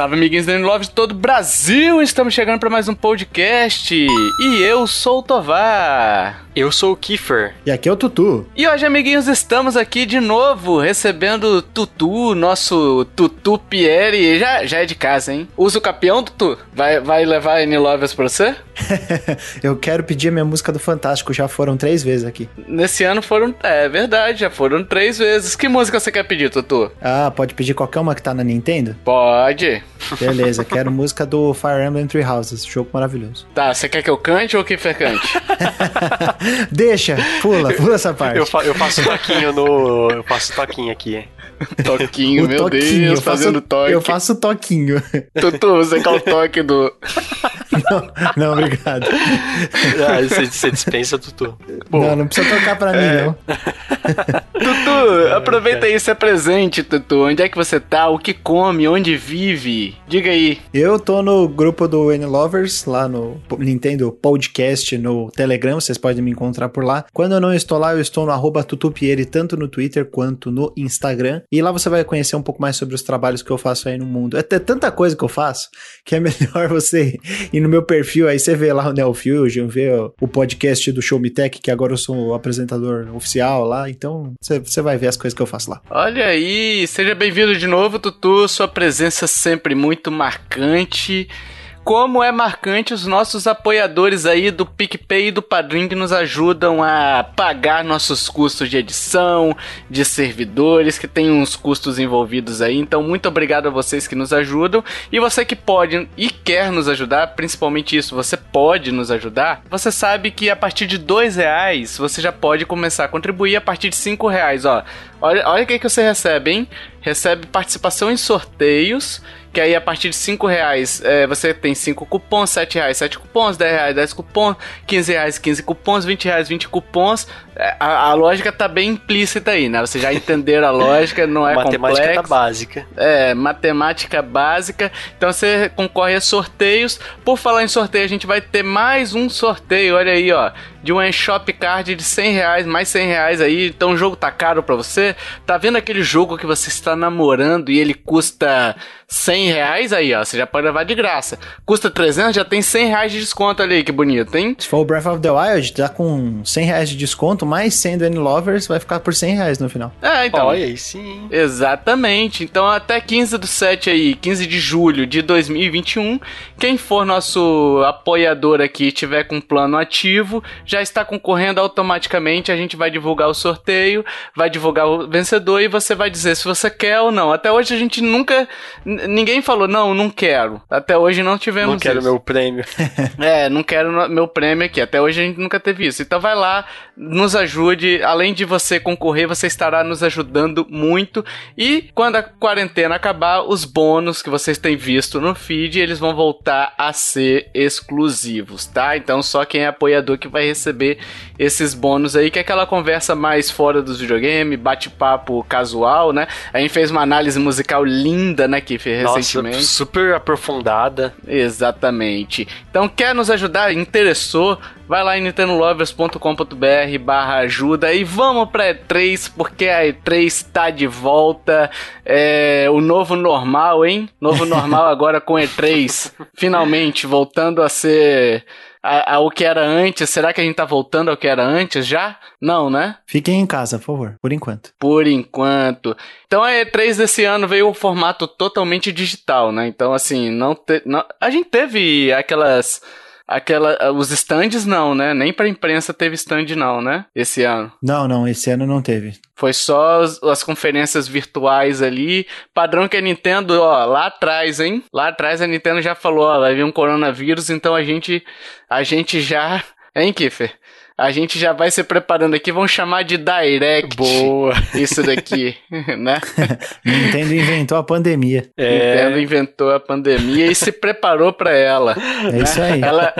Salve, amiguinhos da Love de todo o Brasil! Estamos chegando para mais um podcast e eu sou o Tovar. Eu sou o Kiefer. E aqui é o Tutu. E hoje, amiguinhos, estamos aqui de novo recebendo Tutu, nosso Tutu Pierre. Já, já é de casa, hein? Usa o capião, Tutu? Vai, vai levar N-Lovers pra você? eu quero pedir a minha música do Fantástico, já foram três vezes aqui. Nesse ano foram. É verdade, já foram três vezes. Que música você quer pedir, Tutu? Ah, pode pedir qualquer uma que tá na Nintendo? Pode. Beleza, quero música do Fire Emblem Three Houses, jogo maravilhoso. Tá, você quer que eu cante ou que Fer cante? Deixa, pula, pula essa parte. Eu, fa eu faço toquinho no. Eu faço toquinho aqui. Toquinho, o meu toquinho, Deus, fazendo toque. Eu faço toquinho. Tutu, você quer o toque do. Não, não obrigado. Ah, você, você dispensa, Tutu. Não, não precisa tocar pra mim, é. não. Tutu, aproveita aí, se presente, Tutu. Onde é que você tá? O que come? Onde vive? Diga aí. Eu tô no grupo do N-Lovers, lá no Nintendo Podcast, no Telegram, vocês podem me encontrar por lá. Quando eu não estou lá, eu estou no arroba Tutupieri, tanto no Twitter quanto no Instagram. E lá você vai conhecer um pouco mais sobre os trabalhos que eu faço aí no mundo. É tanta coisa que eu faço que é melhor você ir no meu perfil, aí você vê lá o Neofusion, vê o podcast do Show Me Tech, que agora eu sou o apresentador oficial lá, então você vai ver as coisas que eu faço lá. Olha aí, seja bem-vindo de novo, Tutu, sua presença sempre muito marcante como é marcante os nossos apoiadores aí do PicPay e do Padrim que nos ajudam a pagar nossos custos de edição, de servidores, que tem uns custos envolvidos aí. Então, muito obrigado a vocês que nos ajudam. E você que pode e quer nos ajudar, principalmente isso, você pode nos ajudar. Você sabe que a partir de dois reais você já pode começar a contribuir a partir de cinco reais, ó. Olha, olha o que, que você recebe, hein? Recebe participação em sorteios que aí a partir de 5 reais é, você tem 5 cupons, 7 reais 7 cupons, 10 reais 10 cupons, 15 reais 15 cupons, 20 reais 20 cupons. É, a, a, lógica tá bem implícita aí, né? Vocês já entenderam a lógica, não é matemática complexo. Matemática tá básica. É, matemática básica. Então você concorre a sorteios. Por falar em sorteio, a gente vai ter mais um sorteio, olha aí, ó. De um shop card de 100 reais, mais 100 reais aí. Então o jogo tá caro pra você. Tá vendo aquele jogo que você está namorando e ele custa 100 reais aí, ó. Você já pode levar de graça. Custa 300, já tem 100 reais de desconto ali, que bonito, hein? Se for o Breath of the Wild, tá com 100 reais de desconto, mais 100 do N-Lovers, vai ficar por 100 reais no final. É, então. Olha aí, sim. Exatamente. Então, até 15 do 7 aí, 15 de julho de 2021, quem for nosso apoiador aqui tiver com plano ativo, já está concorrendo automaticamente. A gente vai divulgar o sorteio, vai divulgar o vencedor e você vai dizer se você quer ou não. Até hoje a gente nunca ninguém falou, não, não quero. Até hoje não tivemos Não quero isso. meu prêmio. é, não quero meu prêmio aqui. Até hoje a gente nunca teve isso. Então vai lá, nos ajude. Além de você concorrer, você estará nos ajudando muito. E quando a quarentena acabar, os bônus que vocês têm visto no feed, eles vão voltar a ser exclusivos, tá? Então só quem é apoiador que vai receber esses bônus aí, que é aquela conversa mais fora dos videogames, bate-papo casual, né? A gente fez uma análise musical linda, né, que recentemente. Super aprofundada. Exatamente. Então, quer nos ajudar? Interessou? Vai lá em nintendolovers.com.br barra ajuda e vamos pra E3, porque a E3 tá de volta. É o novo normal, hein? Novo normal agora com E3. Finalmente, voltando a ser ao que era antes. Será que a gente tá voltando ao que era antes já? Não, né? Fiquem em casa, por favor, por enquanto. Por enquanto. Então a E3 desse ano veio o formato totalmente digital, né? Então, assim, não, te, não a gente teve aquelas aquela os stands não, né? Nem para imprensa teve stand não, né? Esse ano. Não, não, esse ano não teve. Foi só as, as, conferências virtuais ali, padrão que a Nintendo, ó, lá atrás, hein? Lá atrás a Nintendo já falou, ó, vai vir um coronavírus, então a gente a gente já, hein, Kiffer? A gente já vai se preparando aqui, vamos chamar de Direct. Boa. Isso daqui, né? Nintendo inventou a pandemia. É, Nintendo inventou a pandemia e se preparou pra ela. É isso aí. Ela,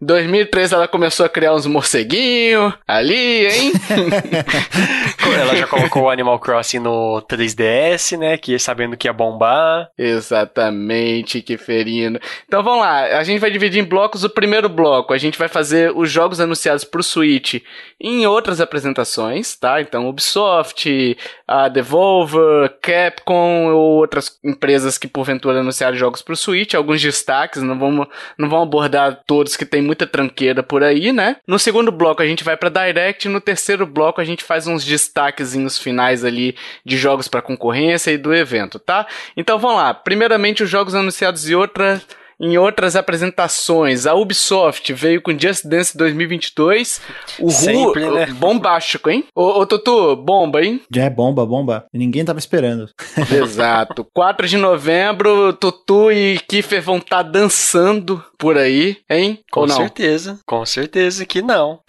em 2003 ela começou a criar uns morceguinhos ali, hein? ela já colocou o Animal Crossing no 3DS, né? Que sabendo que ia bombar. Exatamente, que ferino. Então vamos lá, a gente vai dividir em blocos. O primeiro bloco, a gente vai fazer os jogos anunciados pro Switch em outras apresentações, tá? Então Ubisoft, a Devolver, Capcom ou outras empresas que porventura anunciaram jogos pro Switch, alguns destaques, não vamos, não vamos abordar todos que tem muita tranqueira por aí, né? No segundo bloco a gente vai pra Direct, no terceiro bloco a gente faz uns destaquezinhos finais ali de jogos para concorrência e do evento, tá? Então vamos lá. Primeiramente os jogos anunciados e outra em outras apresentações, a Ubisoft veio com Just Dance 2022. O Sempre, Ru, né? bombástico, hein? Ô, ô Tutu, bomba, hein? Já é bomba, bomba. Ninguém tava esperando. Exato. 4 de novembro, Tutu e Kiefer vão estar dançando por aí, hein? Com Ou não? certeza. Com certeza que não.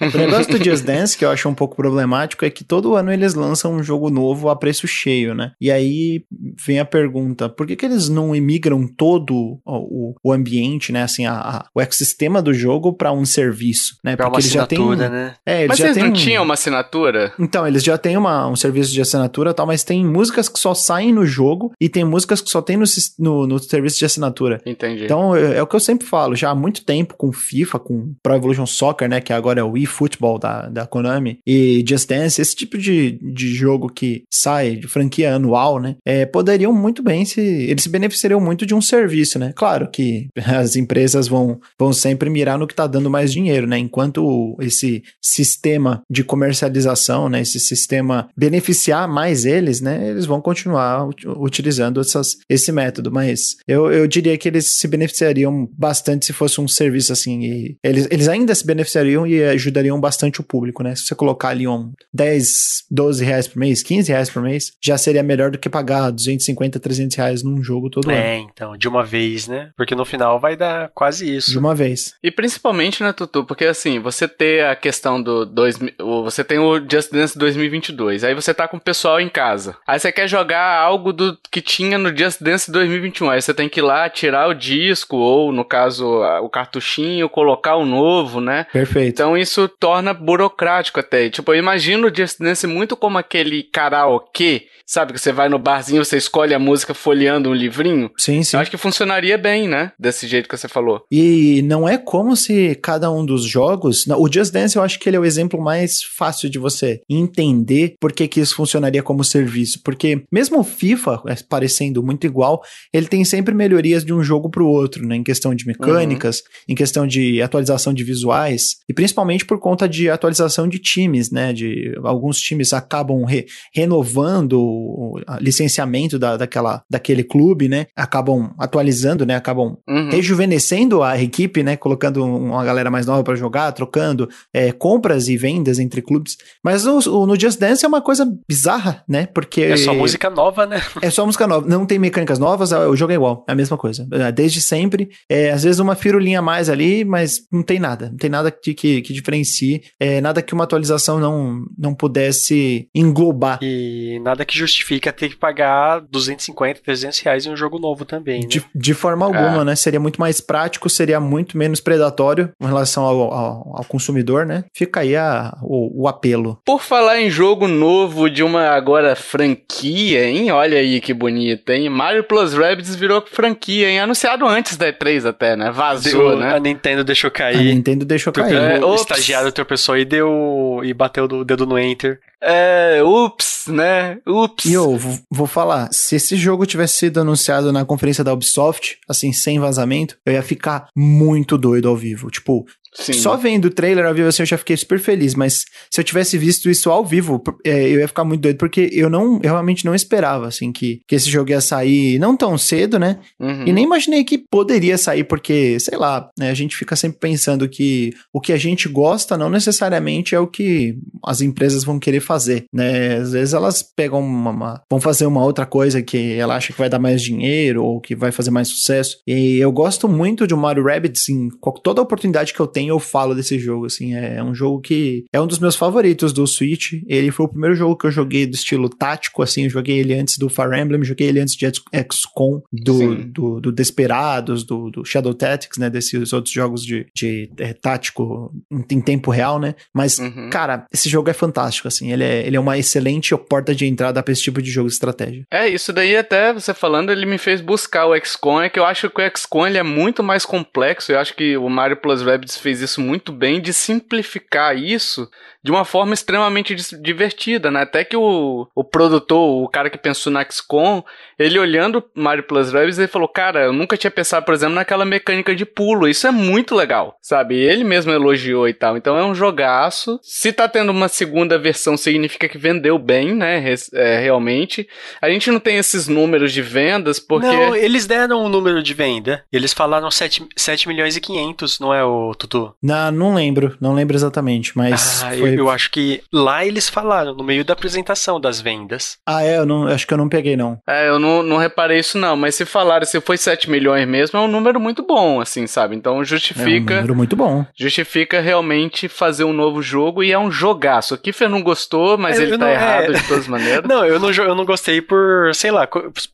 O negócio do Just Dance, que eu acho um pouco problemático, é que todo ano eles lançam um jogo novo a preço cheio, né? E aí vem a pergunta: por que, que eles não imigram todo o, o ambiente, né? Assim, a, a- o ecossistema do jogo para um serviço, né? Pra uma eles já têm. assinatura, né? É, eles Mas já eles têm não tinham uma assinatura? Então, eles já têm uma, um serviço de assinatura e tal, mas tem músicas que só saem no jogo e tem músicas que só tem no, no, no serviço de assinatura. Entendi. Então, é, é o que eu sempre falo, já há muito tempo com FIFA, com Pro Evolution Soccer, né, que agora é o eFootball da, da Konami, e Just Dance, esse tipo de, de jogo que sai de franquia anual, né, é, poderiam muito bem se, eles se beneficiariam muito de um serviço, né, claro que as empresas vão, vão sempre mirar no que tá dando mais dinheiro, né, enquanto esse sistema de comercialização, né, esse sistema beneficiar mais eles, né, eles vão continuar ut- utilizando essas, esse método, mas eu, eu diria que eles se beneficiariam bastante se fosse um serviço assim, e eles, eles ainda se beneficiariam e ajudariam bastante o público, né, se você colocar ali um 10, 12 reais por mês, 15 reais por mês, já seria melhor do que pagar 250, 300 reais num jogo todo ano, É, então, de uma vez, né? Porque no final vai dar quase de isso. uma vez. E principalmente, né, Tutu? Porque assim, você ter a questão do. Dois, você tem o Just Dance 2022. Aí você tá com o pessoal em casa. Aí você quer jogar algo do que tinha no Just Dance 2021. Aí você tem que ir lá tirar o disco, ou no caso, o cartuchinho, colocar o novo, né? Perfeito. Então isso torna burocrático até. Tipo, eu imagino o Just Dance muito como aquele karaokê, sabe? Que você vai no barzinho, você escolhe a música folheando um livrinho. Sim, sim. Eu acho que funcionaria bem, né? Desse jeito que você falou. E não é como se cada um dos jogos. não, O Just Dance eu acho que ele é o exemplo mais fácil de você entender por que, que isso funcionaria como serviço. Porque mesmo o FIFA, é, parecendo muito igual, ele tem sempre melhorias de um jogo para o outro, né? Em questão de mecânicas, em questão de atualização de visuais, e principalmente por conta de atualização de times, né? De alguns times acabam re- renovando o licenciamento da, daquela, daquele clube, né? Acabam atualizando, né? Acabam Uhum. rejuvenescendo a equipe, né? Colocando uma galera mais nova pra jogar, trocando é, compras e vendas entre clubes. Mas o, o- no Just Dance é uma coisa bizarra, né? Porque É só música nova, né? é só música nova, não tem mecânicas novas, é- o jogo é igual, é a mesma coisa. É, Desde sempre, é, às vezes uma firulinha a mais ali, mas não tem nada, não tem nada que, que, que diferencie, é, nada que uma atualização não, não pudesse englobar. E nada que justifica ter que pagar 250, 300 reais em um jogo novo também, né? De, de forma alguma, né? Seria muito mais prático, seria muito menos predatório em relação ao, ao, ao consumidor, né? Fica aí a, o, o apelo. Por falar em jogo novo de uma agora franquia, hein? Olha aí que bonito, hein? Mario Plus Rabbids virou franquia, hein? Anunciado antes da E3 até, né? Vazou, Deu- né? A Nintendo deixou A cair. Nintendo deixou cair. É, o estagiário tropeçou e deu. e bateu o dedo no Enter. É, ups, né? Ups. E eu vou- falar, se esse jogo tivesse sido anunciado na conferência da Ubisoft, assim, sem vazamento, eu ia ficar muito doido ao vivo. Tipo, Sim. só vendo o trailer ao vivo assim, eu já fiquei super feliz, mas se eu tivesse visto isso ao vivo, é, eu ia ficar muito doido, porque eu não, eu realmente não esperava, assim, que, que esse jogo ia sair não tão cedo, né? Uhum. E nem imaginei que poderia sair, porque, sei lá, né, a gente fica sempre pensando que o que a gente gosta não necessariamente é o que as empresas vão querer fazer, né? Às vezes elas pegam uma, uma- vão fazer uma outra coisa que ela acha que vai dar mais dinheiro ou que vai fazer mais sucesso. E eu gosto muito de Mario Rabbids em toda oportunidade que eu tenho tem, eu falo desse jogo, assim. É um jogo que é um dos meus favoritos do Switch. Ele foi o primeiro jogo que eu joguei do estilo tático, assim. Eu joguei ele antes do Fire Emblem, joguei ele antes de XCOM, do, do, do, Desperados, do, do Shadow Tactics, né? Desses outros jogos de, de é, tático em, em, tempo real, né? Mas, uhum. cara, esse jogo é fantástico, assim. Ele é, ele é uma excelente porta de entrada para esse tipo de jogo de estratégia. É, isso daí até você falando, ele me fez buscar o XCOM, é que eu acho que o XCOM ele é muito mais complexo. Eu acho que o Mario Plus Rabbids fez isso muito bem de simplificar isso de uma forma extremamente divertida, né? Até que o, o produtor, o cara que pensou na XCOM, ele olhando Mario Plus Rabbids, ele falou, cara, eu nunca tinha pensado, por exemplo, naquela mecânica de pulo, isso é muito legal, sabe? Ele mesmo elogiou e tal, então é um jogaço. Se tá tendo uma segunda versão, significa que vendeu bem, né? É, realmente. A gente não tem esses números de vendas, porque... Não, eles deram um número de venda, eles falaram 7, 7 milhões e 500, não é, o Tutu? Não, não lembro, não lembro exatamente, mas... Ah, foi eu acho que lá eles falaram, no meio da apresentação das vendas. Ah, é? Eu não, acho que eu não peguei, não. É, eu não, não reparei isso, não. Mas se falaram, se foi 7 milhões mesmo, é um número muito bom, assim, sabe? Então justifica. É um número muito bom. Justifica realmente fazer um novo jogo e é um jogaço. O Kiffer não gostou, mas ele tá não, errado é... de todas as maneiras. não, eu não, eu não gostei por, sei lá,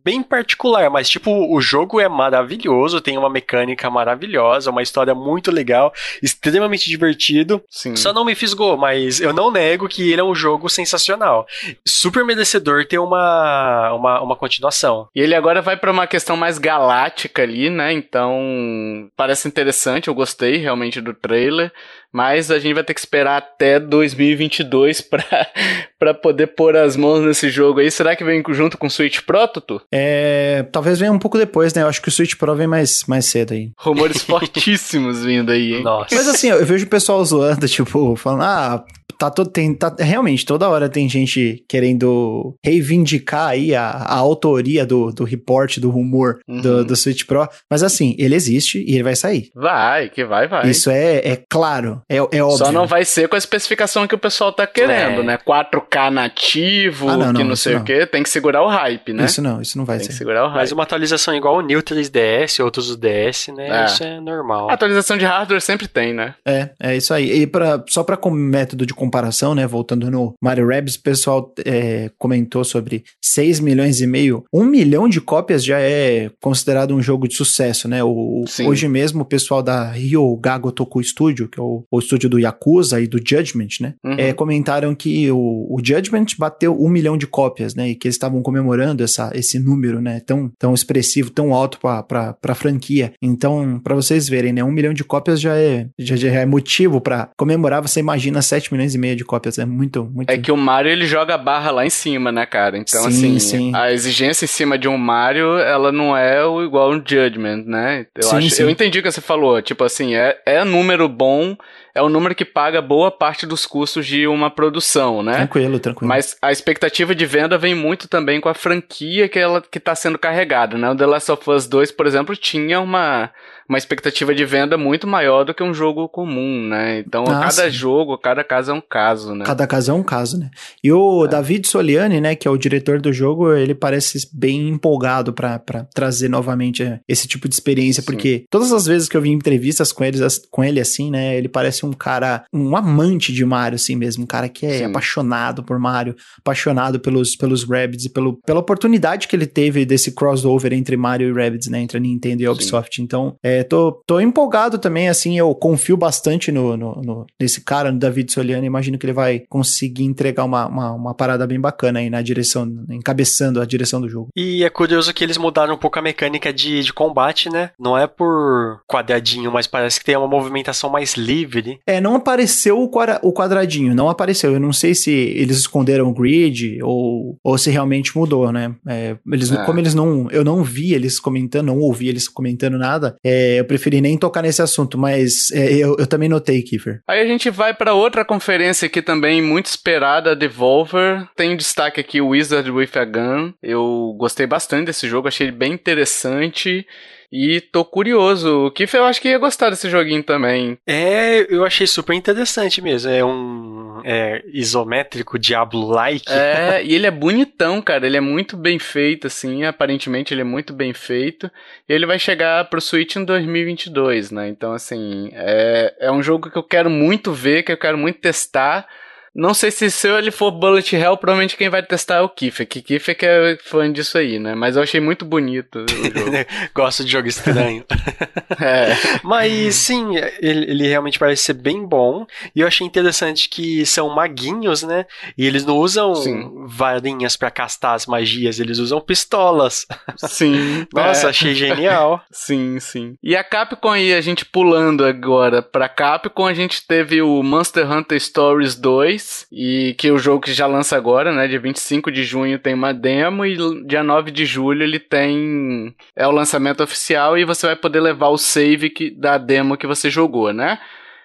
bem particular, mas tipo, o jogo é maravilhoso, tem uma mecânica maravilhosa, uma história muito legal, extremamente divertido. Sim. Só não me fisgou, mas mas eu não nego que ele é um jogo sensacional. Super merecedor ter uma, uma, uma continuação. E ele agora vai para uma questão mais galáctica ali, né? Então, parece interessante, eu gostei realmente do trailer. Mas a gente vai ter que esperar até 2022 para poder pôr as mãos nesse jogo aí. Será que vem junto com o Switch Pro, Tutu? É, talvez venha um pouco depois, né? Eu acho que o Switch Pro vem mais, mais cedo aí. Rumores fortíssimos vindo aí, hein? Nossa. Mas assim, eu vejo o pessoal zoando, tipo, falando, ah, tá todo, tem, tá, realmente, toda hora tem gente querendo reivindicar aí a, a autoria do, do report, do rumor uhum. do, do Switch Pro. Mas assim, ele existe e ele vai sair. Vai, que vai, vai. Isso é, é claro, é, é óbvio. Só não vai ser com a especificação que o pessoal tá querendo, é. né? 4K nativo, ah, não, que não, não sei não. o que. Tem que segurar o hype, né? Isso não, isso não vai tem ser. Tem que segurar o hype. Mas uma atualização igual o New 3DS, outros DS, né? É. Isso é normal. A atualização de hardware sempre tem, né? É, é isso aí. E pra, só pra como método de comparação, né? Voltando no Mario Rabbids, o pessoal é, comentou sobre 6 milhões e meio. Um milhão de cópias já é considerado um jogo de sucesso, né? O, hoje mesmo o pessoal da Ryo Gago Toku Studio, que é o, o estúdio do Yakuza e do Judgment, né? Uhum. É, comentaram que o, o Judgment bateu um milhão de cópias, né? E que eles estavam comemorando essa, esse número, né? Tão, tão expressivo, tão alto pra, pra franquia. Então, para vocês verem, né? Um milhão de cópias já é, já, já é motivo para comemorar. Você imagina 7 milhões e meio de cópias. É muito, muito. É que o Mario ele joga a barra lá em cima, né, cara? Então, sim, assim, sim. a exigência em cima de um Mario, ela não é o igual um Judgment, né? Eu, sim, acho, sim. eu entendi o que você falou. Tipo assim, é, é número bom é o número que paga boa parte dos custos de uma produção, né? Tranquilo, tranquilo. Mas a expectativa de venda vem muito também com a franquia que ela que está sendo carregada, né? O The Last of Us 2, por exemplo, tinha uma uma expectativa de venda muito maior do que um jogo comum, né? Então, ah, cada sim. jogo, cada caso é um caso, né? Cada caso é um caso, né? E o é. David Soliani, né, que é o diretor do jogo, ele parece bem empolgado para trazer novamente esse tipo de experiência, sim. porque todas as vezes que eu vi entrevistas com ele, com ele assim, né, ele parece um cara, um amante de Mario, assim mesmo, um cara que é sim. apaixonado por Mario, apaixonado pelos, pelos Rabbids e pelo, pela oportunidade que ele teve desse crossover entre Mario e Rabbids, né, entre a Nintendo e a Ubisoft. Então, é, é, tô, tô empolgado também, assim, eu confio bastante no, no, no, nesse cara, no David Soliani, imagino que ele vai conseguir entregar uma, uma, uma, parada bem bacana aí na direção, encabeçando a direção do jogo. E é curioso que eles mudaram um pouco a mecânica de, de combate, né? Não é por quadradinho, mas parece que tem uma movimentação mais livre. É, não apareceu o, quadra, o quadradinho, não apareceu. Eu não sei se eles esconderam o grid ou, ou se realmente mudou, né? É, eles, é. Como eles não, eu não vi eles comentando, não ouvi eles comentando nada, é, eu preferi nem tocar nesse assunto, mas é, eu, eu, também notei, Kiefer. Aí a gente vai para outra conferência aqui também, muito esperada, Devolver. Tem destaque aqui o Wizard with a Gun. Eu gostei bastante desse jogo, achei ele bem interessante. E tô curioso. O Kiff eu acho que ia gostar desse joguinho também. É, eu achei super interessante mesmo. É um é, isométrico Diablo-like. É, e ele é bonitão, cara. Ele é muito bem feito, assim. Aparentemente ele é muito bem feito. E ele vai chegar pro Switch em 2022, né? Então, assim, é, é um jogo que eu quero muito ver, que eu quero muito testar. Não sei se se ele for Bullet Hell, provavelmente quem vai testar é o Kiffer, que Kiffer que é fã disso aí, né? Mas eu achei muito bonito o jogo. Gosto de jogo estranho. é. Mas sim, ele, ele, realmente parece ser bem bom. E eu achei interessante que são maguinhos, né? E eles não usam sim. varinhas para castar as magias, eles usam pistolas. Sim. Nossa, é. achei genial. sim, sim. E a Capcom aí, a gente pulando agora pra Capcom, a gente teve o Monster Hunter Stories 2 2, e que é o jogo que já lança agora, né? Dia 25 de junho tem uma demo e dia 9 de julho ele tem é o lançamento oficial e você vai poder levar o save que, da demo que você jogou, né?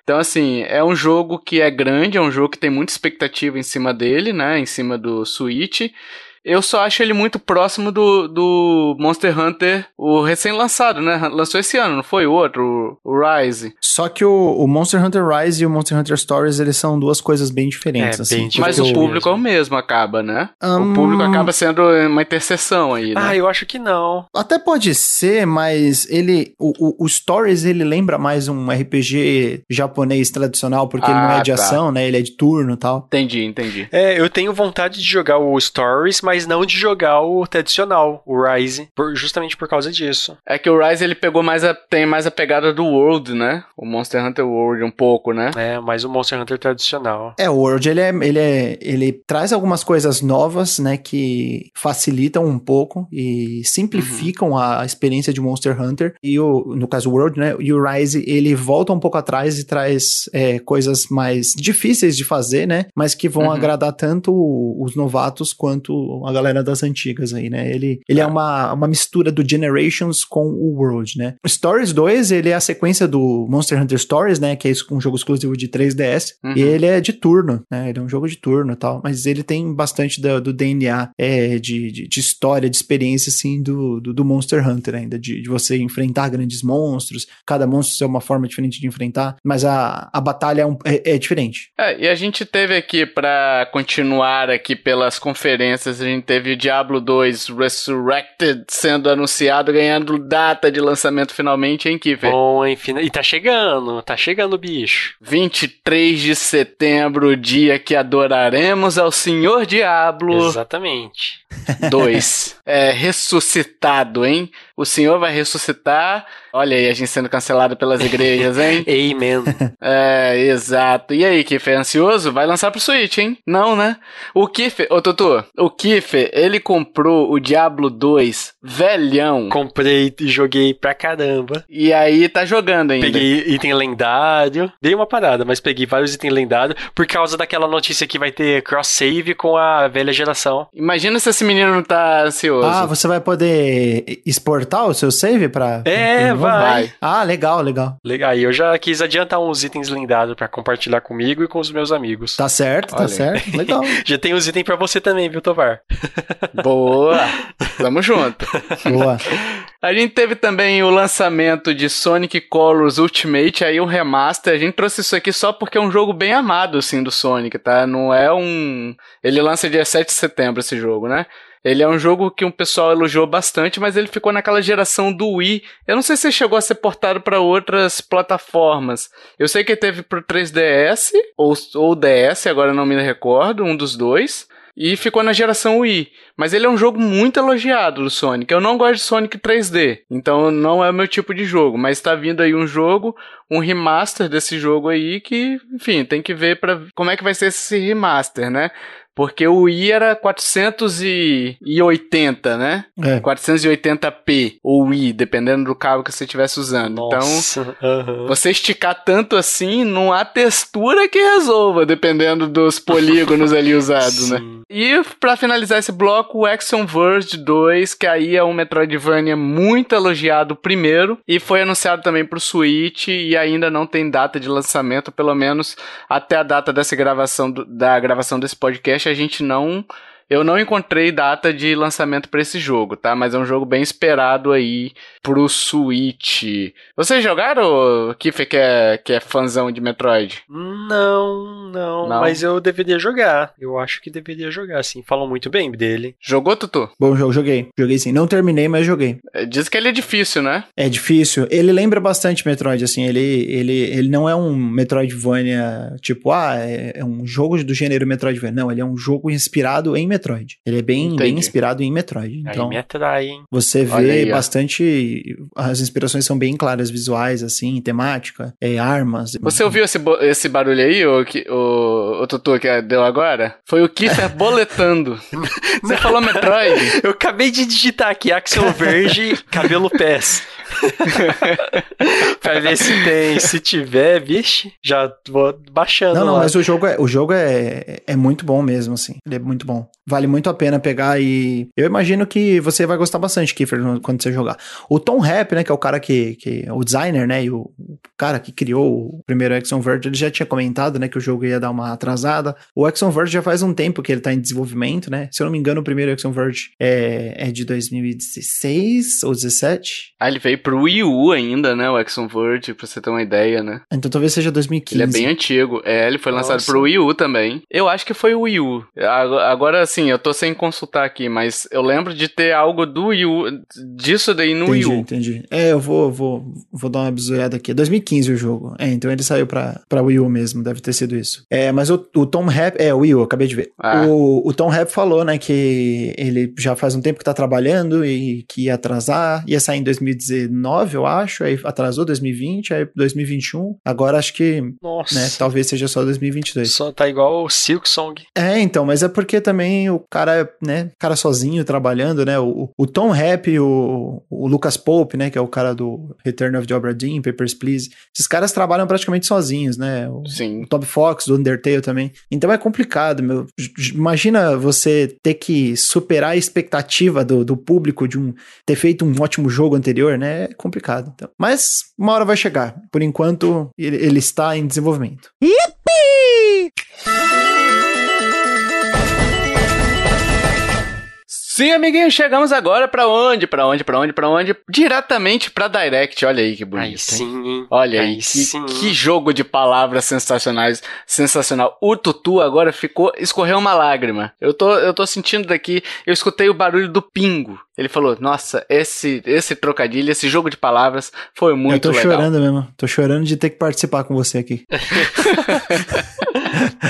Então, assim, é um jogo que é grande, é um jogo que tem muita expectativa em cima dele, né? Em cima do Switch. Eu só acho ele muito próximo do, do Monster Hunter, o recém-lançado, né? Lançou esse ano, não foi o outro, o, Rise. Só que o, o, Monster Hunter Rise e o Monster Hunter Stories, eles são duas coisas bem diferentes, é, assim. Bem Mas o público mesmo. é o mesmo, acaba, né? Um... O público acaba sendo uma interseção aí, né? Ah, eu acho que não. Até pode ser, mas ele... O, o, o Stories, ele lembra mais um RPG japonês tradicional, porque ah, ele não é de tá. ação, né? Ele é de turno e tal. Entendi, entendi. É, eu tenho vontade de jogar o Stories, mas mas não de jogar o tradicional, o Rise, por, justamente por causa disso. É que o Rise ele pegou mais a, tem mais a pegada do World, né? O Monster Hunter World um pouco, né? É, mais o Monster Hunter tradicional. É, o World ele é, ele é, ele traz algumas coisas novas, né, que facilitam um pouco e simplificam uhum. a experiência de Monster Hunter. E o, no caso o World, né, e o Rise ele volta um pouco atrás e traz é, coisas mais difíceis de fazer, né, mas que vão uhum. agradar tanto os novatos quanto a galera das antigas aí, né? Ele, ele é, é uma, uma mistura do Generations com o World, né? Stories 2, ele é a sequência do Monster Hunter Stories, né? Que é um jogo exclusivo de 3DS. Uhum. E ele é de turno, né? Ele é um jogo de turno e tal. Mas ele tem bastante do, do DNA é, de, de, de, história, de experiência, assim, do, do, do Monster Hunter ainda. De, de, você enfrentar grandes monstros. Cada monstro ser uma forma diferente de enfrentar. Mas a, a batalha é, um, é, é diferente. É, e a gente teve aqui, para continuar aqui pelas conferências, a gente teve o Diablo 2 Resurrected sendo anunciado, ganhando data de lançamento finalmente, hein, Kiffer? Bom, enfim, e tá chegando, tá chegando o bicho. 23 de setembro, dia que adoraremos ao Senhor Diablo. Exatamente. 2. é, ressuscitado, hein? O Senhor vai ressuscitar. Olha aí, a gente sendo cancelado pelas igrejas, hein? Amen. É, exato. E aí, Kiffer, ansioso? Vai lançar pro Switch, hein? Não, né? O Kiffer, ô Tutu, o Kiffer, ele comprou o Diablo 2 velhão. Comprei e joguei pra caramba. E aí tá jogando ainda. Peguei item lendário. Dei uma parada, mas peguei vários itens lendários por causa daquela notícia que vai ter cross-save com a velha geração. Imagina se esse menino não tá ansioso. Ah, você vai poder exportar o seu save pra. É, vai. vai. Ah, legal, legal. Legal. Aí eu já quis adiantar uns itens lendários pra compartilhar comigo e com os meus amigos. Tá certo, tá Olha. tá certo. Legal. já tem uns itens pra você também, viu, Tovar? Boa! Tamo junto. Boa. A gente teve também o lançamento de Sonic Colors Ultimate, aí o remaster. A gente trouxe isso aqui só porque é um jogo bem amado, assim, do Sonic, tá? Não é um. Ele lança dia 7 de setembro esse jogo, né? Ele é um jogo que um pessoal elogiou bastante, mas ele ficou naquela geração do Wii. Eu não sei se chegou a ser portado para outras plataformas. Eu sei que teve pro 3DS ou, ou DS, agora não me recordo, um dos dois. E ficou na geração Wii. Mas ele é um jogo muito elogiado do Sonic. Eu não gosto de Sonic 3D, então não é o meu tipo de jogo. Mas está vindo aí um jogo, um remaster desse jogo aí que, enfim, tem que ver para como é que vai ser esse remaster, né? Porque o i era 480, né? É. 480p, ou i, dependendo do cabo que você estivesse usando. Nossa, então, uhum. você esticar tanto assim, não há textura que resolva, dependendo dos polígonos ali usados, né? E para finalizar esse bloco, o Action Verge 2, que aí é um Metroidvania muito elogiado primeiro, e foi anunciado também pro Switch, e ainda não tem data de lançamento, pelo menos até a data dessa gravação, do, da gravação desse podcast a gente não Eu não encontrei data de lançamento para esse jogo, tá? Mas é um jogo bem esperado aí pro Switch. Vocês jogaram, Kiffer, que é, que é fãzão de Metroid? Não, não, não, mas eu deveria jogar. Eu acho que deveria jogar, sim. Falam muito bem dele. Jogou, Tutu? Bom jogo, joguei. Joguei sim. Não terminei, mas joguei. É, diz que ele é difícil, né? É difícil. Ele lembra bastante Metroid, assim. Ele, ele, ele não é um Metroidvania, tipo, ah, é, é um jogo do gênero Metroidvania. Não, ele é um jogo inspirado em Metroid. Ele é bem, bem inspirado em Metroid. Então, aí me atrai, hein? Você vê aí, bastante. As inspirações são bem claras, visuais, assim, temática, é, armas. Você ouviu esse, esse barulho aí, o, o, o Tutu, que deu agora? Foi o Kiffer boletando. Você falou Metroid? Eu acabei de digitar aqui Axel Verge, cabelo pés. pra ver se tem. Se tiver, vixe, já vou baixando. Não, não, lá. mas o jogo, é, o jogo é, é muito bom mesmo, assim. Ele é muito bom. Vale muito a pena pegar e. Eu imagino que você vai gostar bastante, Kiefer, quando você jogar. O Tom Rap, né, que é o cara que. que o designer, né, e o, o cara que criou o primeiro Exxon Verge, ele já tinha comentado, né, que o jogo ia dar uma atrasada. O Exxon Verge já faz um tempo que ele tá em desenvolvimento, né? Se eu não me engano, o primeiro Exxon Verge é, é de 2016 ou 17. Ah, ele veio pro Wii U ainda, né? O Exxon Verge, pra você ter uma ideia, né? Então talvez seja 2015. Ele é bem antigo. É, ele foi lançado Nossa. pro Wii U também. Eu acho que foi o Wii U. Agora, assim, eu tô sem consultar aqui, mas eu lembro de ter algo do Wii U, disso daí no entendi, Wii U. Entendi, É, eu vou, vou, vou dar uma bisoiada aqui. 2015 o jogo. É, então ele saiu pra, pra Wii U mesmo, deve ter sido isso. É, mas o, o Tom Rap, é, o Wii U, acabei de ver. Ah. O, o Tom Rap falou, né, que ele já faz um tempo que tá trabalhando e que ia atrasar, ia sair em 2019, eu acho, aí atrasou 2020, aí 2021, agora acho que, Nossa. né, talvez seja só 2022. Só tá igual o Silk Song. É, então, mas é porque também o cara, né, cara sozinho trabalhando, né, o, o Tom Rap, o, o Lucas Pope, né, que é o cara do Return of the Obra Dinn, Papers, Please, esses caras trabalham praticamente sozinhos, né, o, Sim. o Toby Fox, do Undertale também, então é complicado, meu, imagina você ter que superar a expectativa do, do público de um, ter feito um ótimo jogo anterior, né, é complicado, então. Mas uma hora vai chegar. Por enquanto, ele, ele está em desenvolvimento. Yippee! Sim, amiguinho, chegamos agora para onde? Para onde? Para onde? Para onde? Diretamente para Direct. Olha aí que bonito. Aí sim. Olha aí, aí que, que, jogo de palavras sensacionais, sensacional. O Tutu agora ficou escorreu uma lágrima. Eu tô eu tô sentindo daqui, eu escutei o barulho do pingo. Ele falou: "Nossa, esse esse trocadilho, esse jogo de palavras foi muito legal." Eu tô legal. chorando mesmo. Tô chorando de ter que participar com você aqui.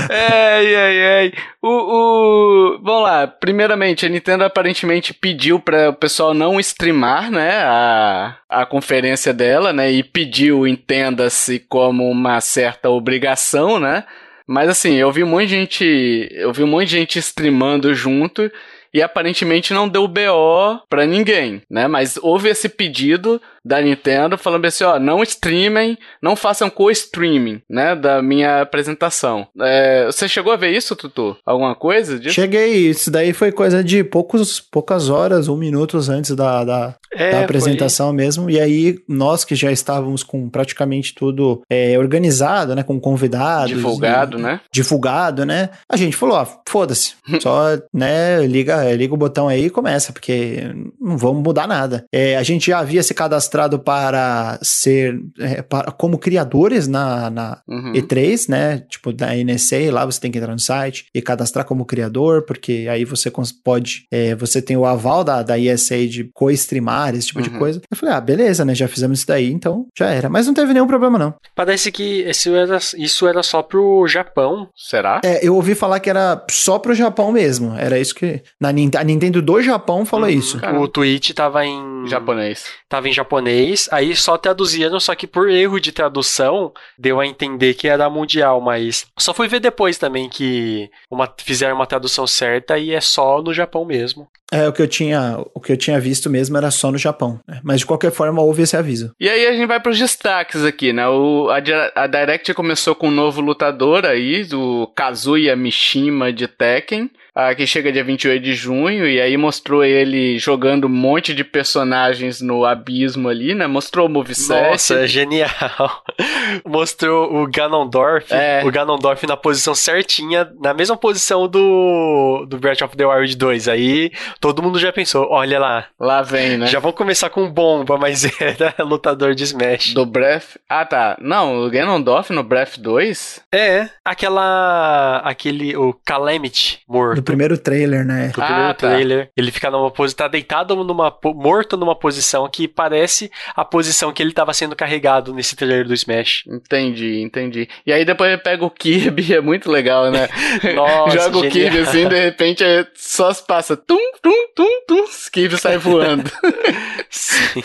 ai, ai, ai. O, o... Vamos lá. Primeiramente, a Nintendo aparentemente pediu para o pessoal não streamar, né, a, a conferência dela, né, e pediu, entenda-se, como uma certa obrigação, né. Mas assim, eu vi um monte de gente, eu vi um monte de gente streamando junto e aparentemente não deu BO para ninguém, né? Mas houve esse pedido da Nintendo falando assim, ó, não streamem, não façam co-streaming, né, da minha apresentação. É, você chegou a ver isso, Tutu? Alguma coisa disso? Cheguei, isso daí foi coisa de poucos, poucas horas ou minutos antes da, da, é, da apresentação foi... mesmo, e aí nós que já estávamos com praticamente tudo é, organizado, né, com convidados. Divulgado, e, né? Divulgado, né, a gente falou, ó, foda-se, só, né, liga, liga o botão aí e começa, porque não vamos mudar nada. É, a gente já havia se cadastrado cadastrado para ser é, para, como criadores na, na uhum. E3, né? Tipo, da NSA, lá você tem que entrar no site e cadastrar como criador, porque aí você pode, é, você tem o aval da, da ESA de co-streamar, esse tipo uhum. de coisa. Eu falei, ah, beleza, né? Já fizemos isso daí, então já era. Mas não teve nenhum problema, não. Parece que isso era, isso era só pro Japão, será? É, eu ouvi falar que era só pro Japão mesmo. Era isso que. Na, a Nintendo do Japão falou uhum, isso. O tweet tava em. Japonês. Tava em japonês japonês, aí só traduziram, só que por erro de tradução deu a entender que era mundial, mas só fui ver depois também que uma, fizeram uma tradução certa e é só no Japão mesmo. É, o que eu tinha, o que eu tinha visto mesmo era só no Japão. Né? Mas de qualquer forma houve esse aviso. E aí a gente vai para os destaques aqui, né? O, a, a Direct começou com um novo lutador aí, do Kazuya Mishima de Tekken. Uh, que chega dia 28 de junho, e aí mostrou ele jogando um monte de personagens no abismo ali, né? Mostrou o moveset. Nossa, genial. mostrou o Ganondorf, é. o Ganondorf na posição certinha, na mesma posição do, do Breath of the Wild 2. Aí todo mundo já pensou, olha lá. Lá vem, né? Já vão começar com bomba, mas era lutador de Smash. Do Breath? Ah, tá. Não, o Ganondorf no Breath 2? É, aquela... aquele... o Calamity morto. Primeiro trailer, né? Do ah, primeiro tá. trailer. Ele fica numa posição... tá deitado numa... morto numa posição que parece a posição que ele tava sendo carregado nesse trailer do Smash. Entendi, entendi. E aí depois ele pega o Kirby, é muito legal, né? Nossa, Joga genial. o Kirby assim, de repente é só passa tum, tum, tum, tum, o Kirby sai voando. Sim.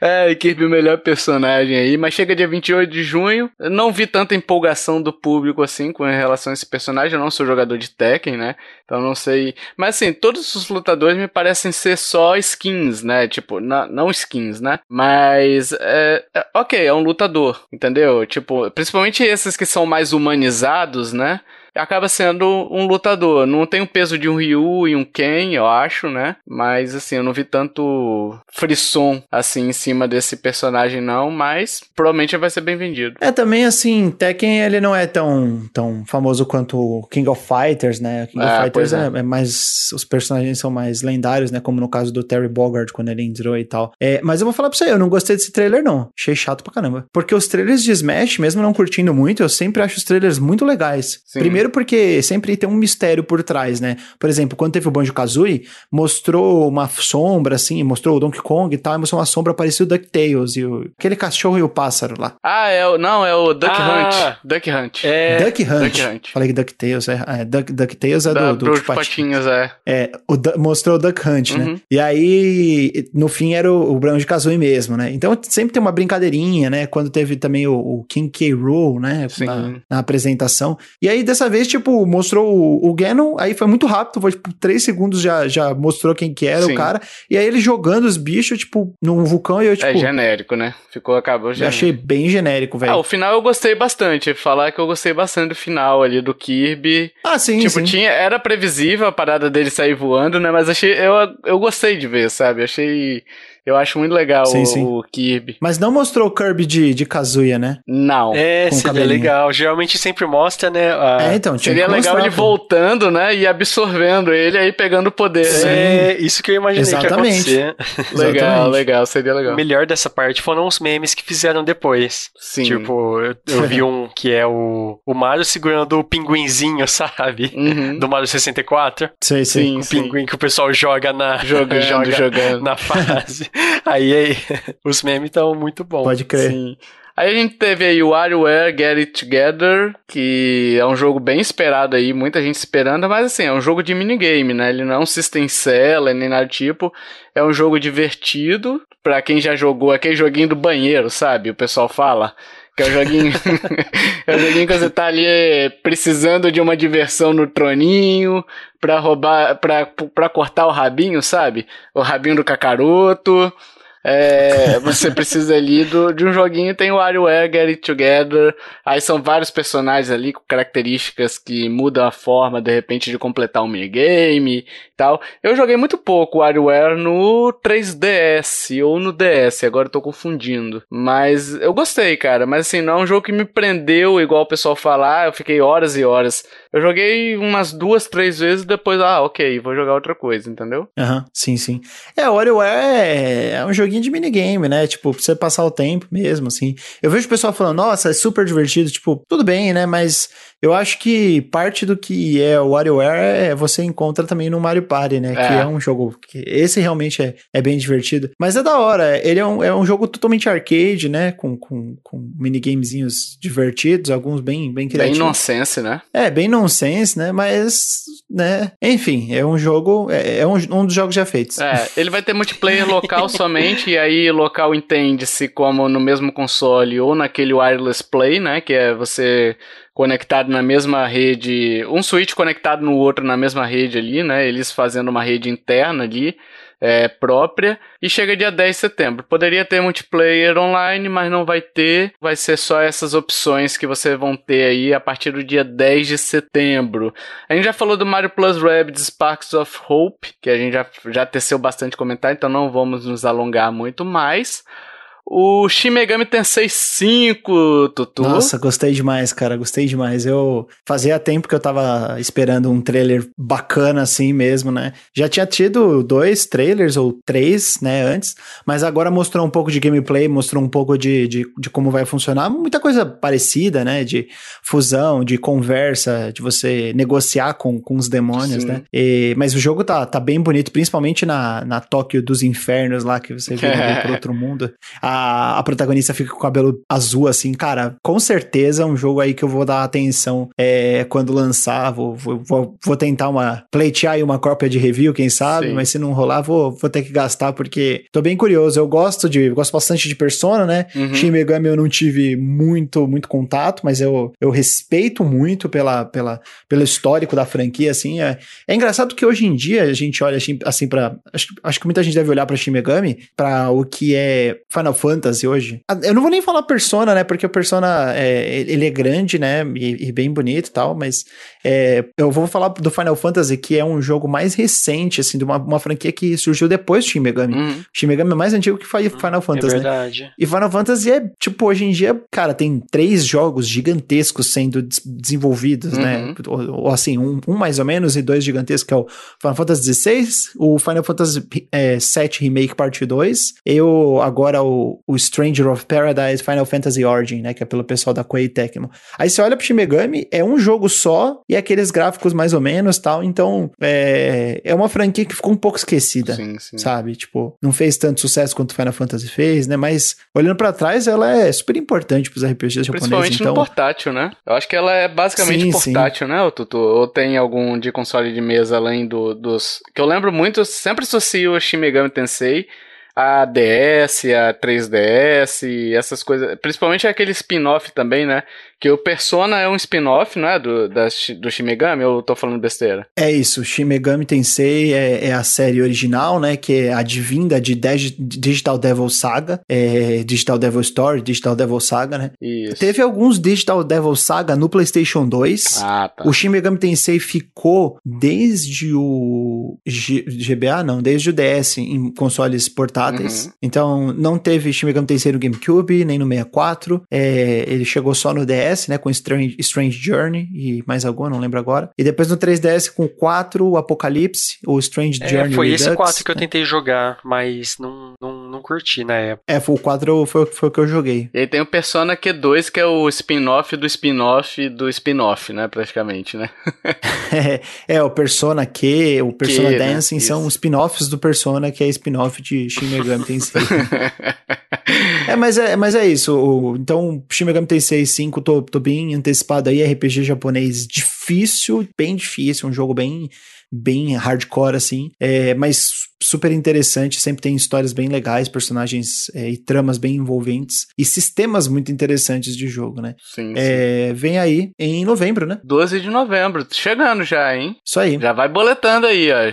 é, Kirby é o melhor personagem aí, mas chega dia 28 de junho. Não vi tanta empolgação do público assim com relação a esse personagem. Eu não sou jogador de Tekken, né? Então não sei. Mas assim, todos os lutadores me parecem ser só skins, né? Tipo, não, não skins, né? Mas, é, é, ok, é um lutador, entendeu? Tipo, principalmente esses que são mais humanizados, né? Acaba sendo um lutador. Não tem o peso de um Ryu e um Ken, eu acho, né? Mas assim, eu não vi tanto frisson assim em cima desse personagem não, mas provavelmente vai ser bem vendido. É, também assim, Tekken ele não é tão, tão famoso quanto King of Fighters, né? King of é, Fighters é. É, é. mais os personagens são mais lendários, né? Como no caso do Terry Bogard quando ele entrou e tal. É, mas eu vou falar pra você, eu não gostei desse trailer não. Achei chato pra caramba. Porque os trailers de Smash, mesmo não curtindo muito, eu sempre acho os trailers muito legais. Sim. Primeiro Primeiro porque sempre tem um mistério por trás, né? Por exemplo, quando teve o Banjo-Kazooie, mostrou uma sombra, assim, mostrou o Donkey Kong e tal, e mostrou uma sombra parecida o DuckTales, e o, aquele cachorro e o pássaro lá. Ah, é o, não, é o Duck ah, Hunt. Duck Hunt. É, Duck Hunt. Duck Hunt. Falei que DuckTales, é, é Duck, DuckTales é da, do, do, do Patinhos, é. É, o, mostrou o Duck Hunt, né? uhum. né? E aí, no fim, era o, o Banjo-Kazooie mesmo, né? Então sempre tem uma brincadeirinha, né? Quando teve também o, o King K. Rool, né? Na, na, apresentação. E aí, dessa vez, tipo, mostrou o, o Ganon, aí foi muito rápido, foi tipo 3 segundos já, já mostrou quem que era Sim. o cara, e aí ele jogando os bichos, tipo, num vulcão e eu, tipo... É genérico, né? Ficou, acabou genérico. Achei bem genérico, velho. Ah, o final eu gostei bastante, falar que eu gostei bastante do final ali, do Kirby. Ah, sim, Tipo, sim. tinha, era previsível a parada dele sair voando, né? Mas achei, eu, eu gostei de ver, sabe? Achei... Eu acho muito legal sim, o, sim. o, Kirby. Mas não mostrou o Kirby de, de Kazuya, né? Não. É, Com seria legal. Geralmente sempre mostra, né? A... É, então. Seria legal ele voltando, né? E absorvendo ele aí pegando o poder. Sim. É, isso que eu imaginei Exatamente. que ia acontecer. legal, legal. Seria legal. O melhor dessa parte foram os memes que fizeram depois. Sim. Tipo, eu, eu vi um que é o, o Mario segurando o pinguinzinho, sabe? Uhum. Do Mario 64. Sim, sim. O pinguim que o pessoal joga na... Jogando, joga jogando. Na fase. Aí, aí os memes estão muito bons. Pode crer. Sim. Aí a gente teve aí o WarioWare Get It Together, que é um jogo bem esperado aí, muita gente esperando, mas assim, é um jogo de minigame, né? Ele não é um system seller nem nada do tipo. É um jogo divertido, pra quem já jogou aquele joguinho do banheiro, sabe? O pessoal fala. Que é o joguinho. é o joguinho que você tá ali precisando de uma diversão no troninho, pra roubar. Pra, pra cortar o rabinho, sabe? O rabinho do cacaroto. É, você precisa ali do, de um joguinho, tem o WarioWare Get It Together, aí são vários personagens ali com características que mudam a forma, de repente, de completar um minigame e tal. Eu joguei muito pouco WarioWare no 3DS ou no DS, agora eu tô confundindo. Mas eu gostei, cara, mas assim, não é um jogo que me prendeu, igual o pessoal falar, eu fiquei horas e horas. Eu joguei umas duas, três vezes, depois, ah, ok, vou jogar outra coisa, entendeu? Aham, uhum, sim, sim. É, o WarioWare é, é um joguinho de minigame, né? Tipo, pra você passar o tempo mesmo, assim. Eu vejo o pessoal falando, nossa, é super divertido. Tipo, tudo bem, né? Mas eu acho que parte do que é o WarioWare é você encontra também no Mario Party, né? É. Que é um jogo que esse realmente é, é bem divertido. Mas é da hora. Ele é um, é um jogo totalmente arcade, né? Com, com, com minigamezinhos divertidos, alguns bem, bem criativos. Bem nonsense, né? É, bem nonsense, né? Mas, né? Enfim, é um jogo. É, é um, um dos jogos já feitos. É, ele vai ter multiplayer local somente, e aí local entende-se como no mesmo console ou naquele wireless play, né? Que é você conectado na mesma rede, um switch conectado no outro na mesma rede ali, né? Eles fazendo uma rede interna ali. é, própria. E chega dia 10 de setembro. Poderia ter multiplayer online, mas não vai ter. Vai ser só essas opções que vocês vão ter aí a partir do dia 10 de setembro. A gente já falou do Mario Plus Rabbids Sparks of Hope, que a gente já, já teceu bastante comentário, então não vamos nos alongar muito mais. O Shin Megami Tensei 5, Tutu. Nossa, gostei demais, cara, gostei demais. Eu fazia tempo que eu tava esperando um trailer bacana assim mesmo, né? Já tinha tido dois trailers ou três, né, antes, mas agora mostrou um pouco de gameplay, mostrou um pouco de, de, de como vai funcionar. Muita coisa parecida, né? De fusão, de conversa, de você negociar com, com os demônios, Sim. né? E, mas o jogo tá, tá bem bonito, principalmente na, na Tóquio dos Infernos lá, que você vê é. por outro mundo. A a, protagonista fica com o cabelo azul, assim, cara, com certeza é um jogo aí que eu vou dar atenção é, quando lançar. Vou, vou, vou tentar uma pleitear aí uma cópia de review, quem sabe, Sim. mas se não rolar, vou, vou ter que gastar, porque tô bem curioso. Eu gosto de. gosto bastante de Persona, né? Uhum. Shin Megami eu não tive muito, muito contato, mas eu, eu respeito muito pela, pela, pelo histórico da franquia, assim. É, é engraçado que hoje em dia a gente olha assim, assim para acho, acho que muita gente deve olhar pra Shin Megami, pra o que é Final Fantasy hoje. Ah, eu não vou nem falar Persona, né? Porque o Persona, é, ele é grande, né? E, e, bem bonito e tal, mas é, eu vou falar do Final Fantasy, que é um jogo mais recente, assim, de uma, uma franquia que surgiu depois do Shin Megami. Uhum. Shin Megami é mais antigo que Final Fantasy, É verdade. Né? E Final Fantasy é, tipo, hoje em dia, cara, tem três jogos gigantescos sendo desenvolvidos, né? uhum. né? Ou, ou, assim, um, um, mais ou menos e dois gigantescos, que é o Final Fantasy XVI, o Final Fantasy é, VII Remake Parte 2, e o, agora o o, Stranger of Paradise Final Fantasy Origin, né? Que é pelo pessoal da Koei Tecmo. Aí você olha pro Shin Megami, é um jogo só e aqueles gráficos mais ou menos tal. Então, é, é uma franquia que ficou um pouco esquecida, sim, sim. sabe? Tipo, não fez tanto sucesso quanto Final Fantasy fez, né? Mas olhando para trás, ela é super importante pros RPGs japoneses. Principalmente então... no portátil, né? Eu acho que ela é basicamente sim, portátil, né, Tutu? Ou tem algum de console de mesa além do, dos... Que eu lembro muito, sempre associo o Shin Megami Tensei a DS, a 3DS, essas coisas. Principalmente aquele spin-off também, né? Que o Persona é um spin-off, não é? Do, da, do Shimegami, ou eu tô falando besteira? É isso, Shimegami Tensei é, é a série original, né? Que é advinda de Digital Devil Saga, é, Digital Devil Story, Digital Devil Saga, né? Isso. Teve alguns Digital Devil Saga no PlayStation 2. Ah, tá. O Shimegami Tensei ficou desde o G GBA, não, desde o DS em consoles portáteis. Uhum. Então, não teve Shimegami Tensei no GameCube, nem no 64. É, ele chegou só no DS né? Com Strange, Strange Journey e mais alguma, não lembro agora. E depois no 3DS com 4, o Apocalipse, o Strange é, Journey Foi Redux, esse 4 que eu tentei jogar, mas não, não, não curti na época. É, foi o 4 foi, foi o que eu joguei. E aí tem o Persona Q2, que é o spin-off do spin-off do spin-off, né? Praticamente, né? é, é, o Persona Q, o Persona Q, né? Dancing né? são spin-offs do Persona, que é spin-off de Shin Megami Tensei. é, mas é, mas é isso. O, então, Shin Megami Tensei 5, tô, tô bem antecipado aí. RPG japonês difícil, bem difícil. Um jogo bem, bem hardcore, assim. É, mas super interessante, sempre tem histórias bem legais, personagens é, e tramas bem envolventes e sistemas muito interessantes de jogo, né? Sim, é, sim. Vem aí em novembro, né? 12 de novembro, chegando já, hein? Isso aí. Já vai boletando aí, ó.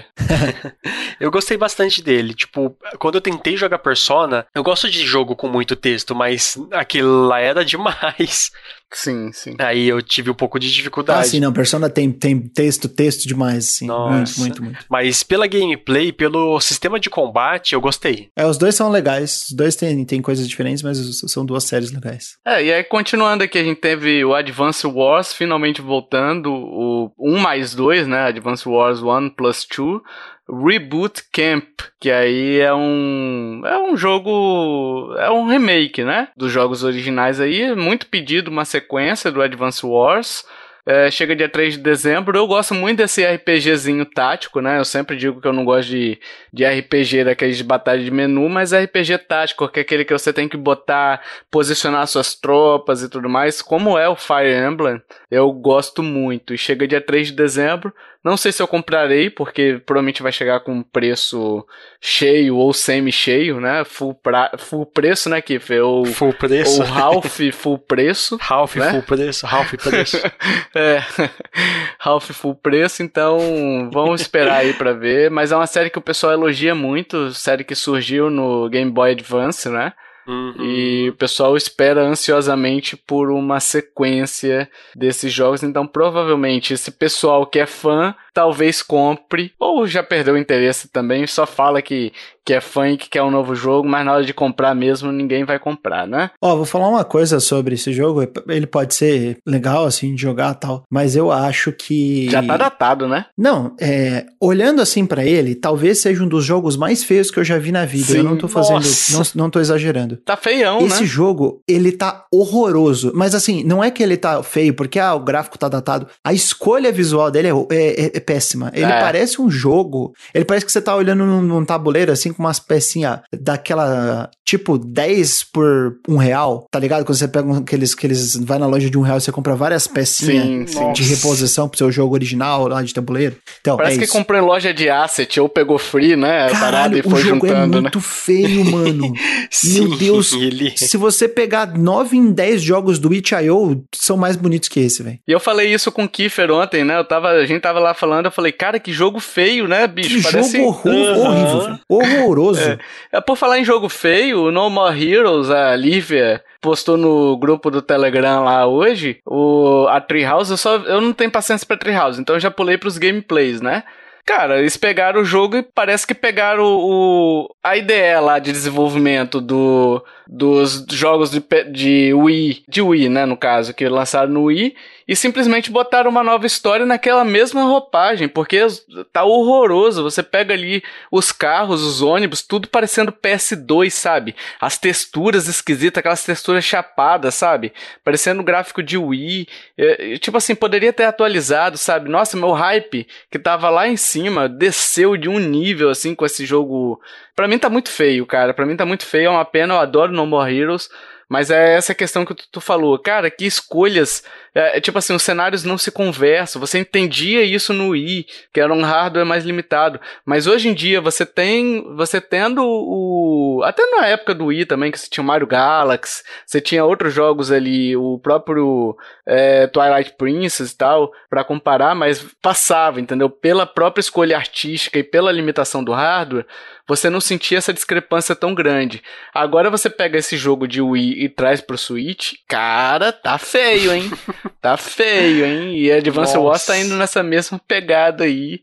eu gostei bastante dele, tipo, quando eu tentei jogar Persona, eu gosto de jogo com muito texto, mas aquilo lá era demais. Sim, sim. Aí eu tive um pouco de dificuldade. Ah, sim, não. Persona tem, tem texto, texto demais, sim. Nossa. Muito, muito, muito. Mas pela gameplay, pelo sistema de combate, eu gostei. É, os dois são legais. Os dois têm, têm coisas diferentes, mas são duas séries legais. É, e aí continuando aqui, a gente teve o Advance Wars finalmente voltando, o 1 mais 2, né? Advance Wars 1 plus 2. Reboot Camp, que aí é um é um jogo é um remake, né, dos jogos originais aí, muito pedido uma sequência do Advance Wars. É, chega dia 3 de dezembro. Eu gosto muito desse RPGzinho tático, né? Eu sempre digo que eu não gosto de, de RPG daqueles de batalha de menu, mas RPG tático, que é aquele que você tem que botar, posicionar suas tropas e tudo mais, como é o Fire Emblem, eu gosto muito. E chega dia 3 de dezembro, Não sei se eu comprarei, porque provavelmente vai chegar com preço cheio ou semi-cheio, né? Full, pra, full preço, né, Kiff? Ou, full preço. Ou half full preço. half né? full preço, half preço. é, half full preço, então vamos esperar aí pra ver. Mas é uma série que o pessoal elogia muito, série que surgiu no Game Boy Advance, né? Uhum. E o pessoal espera ansiosamente por uma sequência desses jogos. Então, provavelmente, esse pessoal que é fã talvez compre, ou já perdeu o interesse também, só fala que, que é fã e que quer um novo jogo, mas na hora de comprar mesmo, ninguém vai comprar, né? Ó, vou falar uma coisa sobre esse jogo, ele pode ser legal, assim, de jogar tal, mas eu acho que... Já tá datado, né? Não, é, olhando assim para ele, talvez seja um dos jogos mais feios que eu já vi na vida, Sim, eu não tô fazendo, não, não tô exagerando. Tá feião, esse né? Esse jogo, ele tá horroroso, mas assim, não é que ele tá feio porque, ah, o gráfico tá datado, a escolha visual dele é, é, é péssima. Ele é. parece um jogo. Ele parece que você tá olhando num, num tabuleiro assim com umas pecinhas daquela tipo 10 por um real, tá ligado? Quando você pega aqueles, aqueles vai na loja de um real você compra várias pecinhas sim, sim. de reposição pro seu jogo original lá de tabuleiro. Então, Parece é que comprou em loja de asset ou pegou free, né? Caralho, e foi o jogo é juntando, é muito né? feio, mano. sim, Meu Deus, ele... se você pegar 9 em 10 jogos do itch.io, são mais bonitos que esse, velho. E eu falei isso com o Kiefer ontem, né? Eu tava, a gente tava lá falando, eu falei, cara, que jogo feio, né, bicho? Que Parece... jogo horror, horrível, horroroso. É. é. Por falar em jogo feio, o No More Heroes, a Lívia postou no grupo do Telegram lá hoje, o, a Treehouse, eu, só, eu não tenho paciência pra Treehouse, então eu já pulei pros gameplays, né? Cara, eles pegaram o jogo e parece que pegaram o, o a ideia lá de desenvolvimento do, dos jogos de, de Wii, de Wii, né, no caso, que lançaram no Wii, e simplesmente botaram uma nova história naquela mesma roupagem, porque tá horroroso. Você pega ali os carros, os ônibus, tudo parecendo PS2, sabe? As texturas esquisitas, aquelas texturas chapadas, sabe? Parecendo gráfico de Wii. É, tipo assim, poderia ter atualizado, sabe? Nossa, meu hype que tava lá em cima desceu de um nível assim com esse jogo. Pra mim tá muito feio, cara. Pra mim tá muito feio, é uma pena. Eu adoro No More Heroes. Mas é essa questão que tu, tu falou. Cara, que escolhas. É, é, tipo assim, os cenários não se conversam. Você entendia isso no Wii, que era um hardware mais limitado. Mas hoje em dia, você tem. Você tendo o. Até na época do Wii também, que você tinha o Mario Galaxy, você tinha outros jogos ali, o próprio é, Twilight Princess e tal, para comparar, mas passava, entendeu? Pela própria escolha artística e pela limitação do hardware, você não sentia essa discrepância tão grande. Agora você pega esse jogo de Wii e traz pro Switch, cara, tá feio, hein? tá feio, hein? E Advance Wars tá indo nessa mesma pegada aí.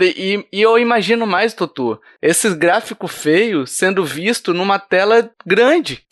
E, e, eu imagino mais, Tutu, esses gráficos feios sendo visto numa tela grande.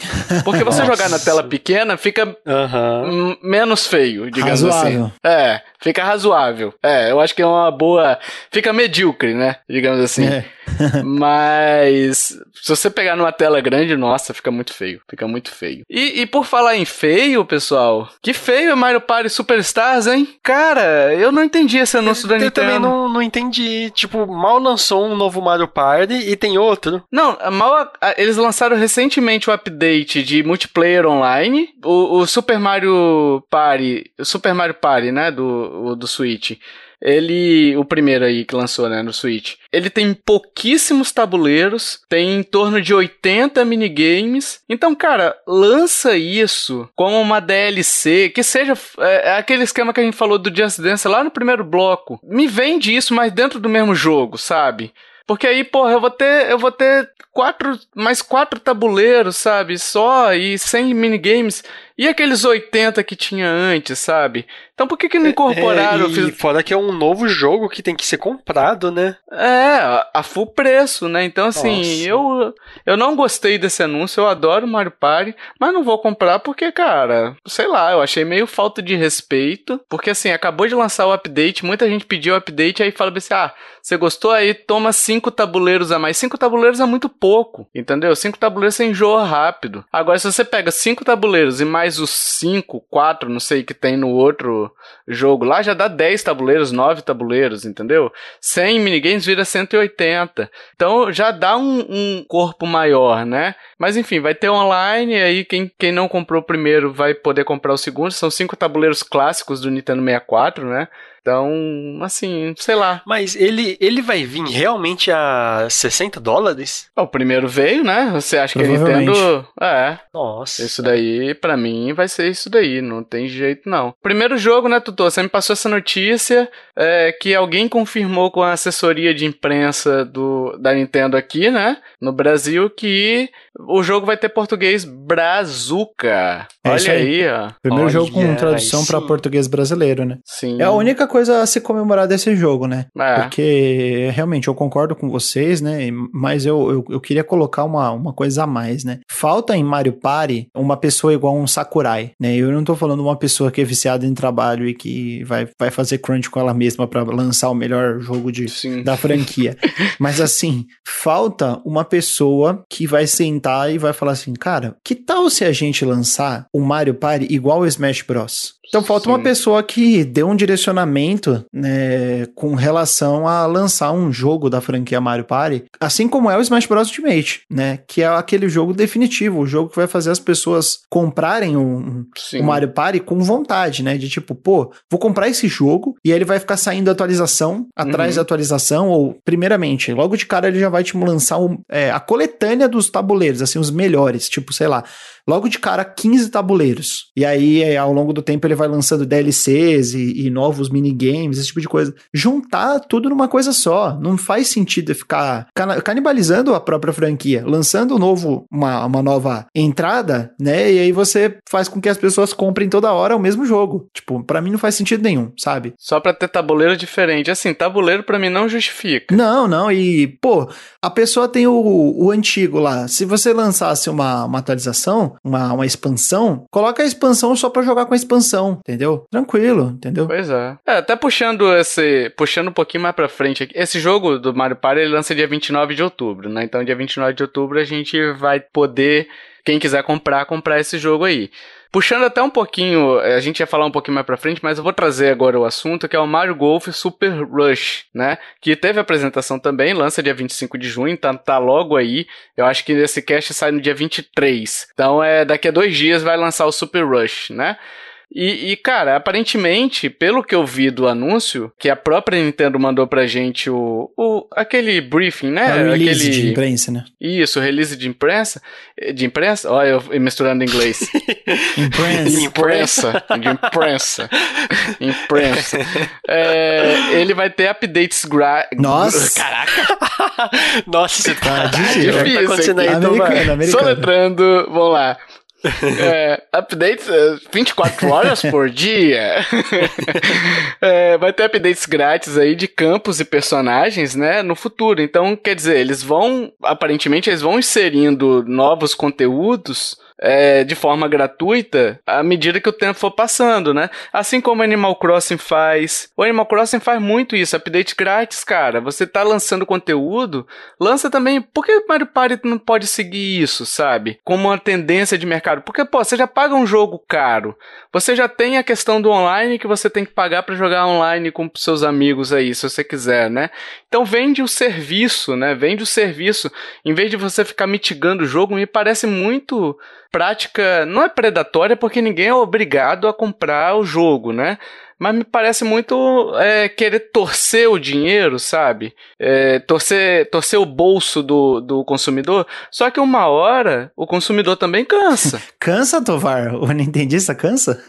Porque você jogar na tela pequena fica uhum. menos feio, digamos razoável. assim. É, fica razoável. É, eu acho que é uma boa. Fica medíocre, né? Digamos assim. É. Mas se você pegar numa tela grande, nossa, fica muito feio. Fica muito feio. E, e por falar em feio, pessoal, que feio é Mario Party Superstars, hein? Cara, eu não entendi esse anúncio eu, da Nintendo. Eu também não, não entendi. Tipo, mal lançou um novo Mario Party e tem outro. Não, mal eles lançaram recentemente o update de multiplayer online. O, o Super Mario Party, o Super Mario Party, né, do, do Switch ele, o primeiro aí que lançou, né, no Switch, ele tem pouquíssimos tabuleiros, tem em torno de 80 minigames. Então, cara, lança isso como uma DLC, que seja é, é, aquele esquema que a gente falou do Just Dance lá no primeiro bloco. Me vende isso, mas dentro do mesmo jogo, sabe? Porque aí, porra, eu vou ter, eu vou ter quatro, mais quatro tabuleiros, sabe? Só e sem minigames. E aqueles 80 que tinha antes, sabe? Então por que que não é, incorporaram? É, e fiz... fora que é um novo jogo que tem que ser comprado, né? É, a full preço, né? Então assim, eu eu não gostei desse anúncio, eu adoro Mario Party, mas não vou comprar porque, cara, sei lá, eu achei meio falta de respeito, porque assim, acabou de lançar o update, muita gente pediu o update, aí fala assim, ah, você gostou aí, toma cinco tabuleiros a mais. Cinco tabuleiros é muito pouco, entendeu? Cinco tabuleiros você enjoa rápido. Agora, se você pega cinco tabuleiros e mais os cinco, quatro, não sei, que tem no outro jogo lá, já dá 10 tabuleiros, 9 tabuleiros, entendeu? 100 minigames vira 180. Então já dá um, um corpo maior, né? Mas enfim, vai ter online, aí quem, quem não comprou o primeiro vai poder comprar o segundo. São cinco tabuleiros clássicos do Nintendo 64, né? Então, assim, sei lá. Mas ele, ele vai vir realmente a 60 dólares? O primeiro veio, né? Você acha que a Nintendo. É. Nossa. Isso daí, para mim, vai ser isso daí. Não tem jeito, não. Primeiro jogo, né, Tutor? Você me passou essa notícia é, que alguém confirmou com a assessoria de imprensa do, da Nintendo aqui, né? No Brasil, que o jogo vai ter português brazuca. É Olha aí. aí, ó. Primeiro Olha jogo com tradução para português brasileiro, né? Sim. É a única coisa a se comemorar desse jogo, né? É. Porque realmente eu concordo com vocês, né? Mas eu, eu, eu, queria colocar uma, uma coisa a mais, né? Falta em Mario Party uma pessoa igual um Sakurai, né? Eu não tô falando uma pessoa que é viciada em trabalho e que vai, vai fazer crunch com ela mesma para lançar o melhor jogo de, da franquia. Mas assim, falta uma pessoa que vai sentar e vai falar assim, cara, que tal se a gente lançar o Mario Party igual o Smash Bros? Então falta Sim. uma pessoa que dê um direcionamento né, com relação a lançar um jogo da franquia Mario Party, assim como é o Smash Bros Ultimate, né? Que é aquele jogo definitivo, o jogo que vai fazer as pessoas comprarem o, o Mario Party com vontade, né? De tipo, pô, vou comprar esse jogo e aí ele vai ficar saindo atualização atrás uhum. da atualização, ou primeiramente, logo de cara ele já vai te lançar um, é, a coletânea dos tabuleiros, assim, os melhores, tipo, sei lá, logo de cara 15 tabuleiros. E aí, é, ao longo do tempo, ele vai lançando DLCs e, e, novos minigames, esse tipo de coisa. Juntar tudo numa coisa só. Não faz sentido ficar canibalizando a própria franquia, lançando um novo, uma, uma nova entrada, né? E aí você faz com que as pessoas comprem toda hora o mesmo jogo. Tipo, para mim não faz sentido nenhum, sabe? Só pra ter tabuleiro diferente. Assim, tabuleiro para mim não justifica. Não, não. E, pô, a pessoa tem o, o antigo lá. Se você lançasse uma, uma atualização, uma, uma expansão, coloca a expansão só para jogar com a expansão, entendeu? Tranquilo, entendeu? Pois é. é. Até puxando esse. Puxando um pouquinho mais pra frente aqui. Esse jogo do Mario Party ele lança dia 29 de outubro, né? Então, dia 29 de outubro a gente vai poder. Quem quiser comprar, comprar esse jogo aí. Puxando até um pouquinho, eh, a gente ia falar um pouquinho mais pra frente, mas eu vou trazer agora o assunto, que é o Mario Golf Super Rush, né? Que teve apresentação também, lança dia 25 de junho, tá, tá logo aí. Eu acho que esse cast sai no dia 23. Então é daqui a dois dias vai lançar o Super Rush, né? E, e, cara, aparentemente, pelo que eu vi do anúncio, que a própria Nintendo mandou pra gente o, o aquele briefing, né? É o release aquele... de imprensa, né? Isso, release de imprensa. De imprensa? Olha, eu misturando inglês. imprensa. imprensa. De imprensa. imprensa. É, ele vai ter updates gra... Nossa! Caraca! Nossa, você tá, tá difícil. difícil. Tá acontecendo aí, americano, americano. Soletrando, vamos lá. É, updates 24 é, horas por dia. é, vai ter updates grátis aí de campos e personagens, né, no futuro. Então, quer dizer, eles vão, aparentemente, eles vão inserindo novos conteúdos é, de forma gratuita à medida que o tempo for passando, né? Assim como o Animal Crossing faz. O Animal Crossing faz muito isso, update grátis, cara. Você tá lançando conteúdo, lança também. Por que Mario Party não pode seguir isso, sabe? Como uma tendência de mercado? Porque, pô, você já paga um jogo caro. Você já tem a questão do online que você tem que pagar para jogar online com seus amigos aí, se você quiser, né? Então vende o serviço, né? Vende o serviço. Em vez de você ficar mitigando o jogo, me parece muito prática não é predatória porque ninguém é obrigado a comprar o jogo, né? Mas me parece muito é, querer torcer o dinheiro, sabe? É, torcer, torcer o bolso do, do consumidor. Só que uma hora o consumidor também cansa. cansa, Tovar? O Nintendista cansa?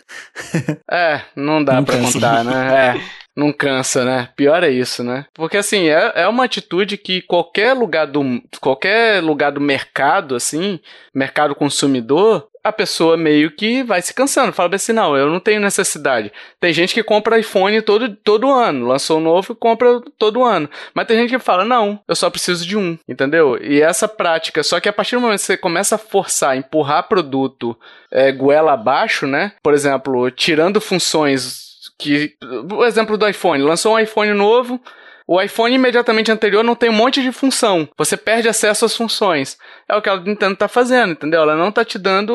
é, não dá não pra cansa. contar, né? É. Não cansa, né? Pior é isso, né? Porque assim, é, é uma atitude que qualquer lugar do qualquer lugar do mercado, assim, mercado consumidor, a pessoa meio que vai se cansando. Fala assim, não, eu não tenho necessidade. Tem gente que compra iPhone todo, todo ano. Lançou um novo e compra todo ano. Mas tem gente que fala, não, eu só preciso de um. Entendeu? E essa prática, só que a partir do momento que você começa a forçar, empurrar produto é, goela abaixo, né? Por exemplo, tirando funções que, o exemplo do iPhone, lançou um iPhone novo, o iPhone imediatamente anterior não tem um monte de função. Você perde acesso às funções. É o que a Nintendo tá fazendo, entendeu? Ela não tá te dando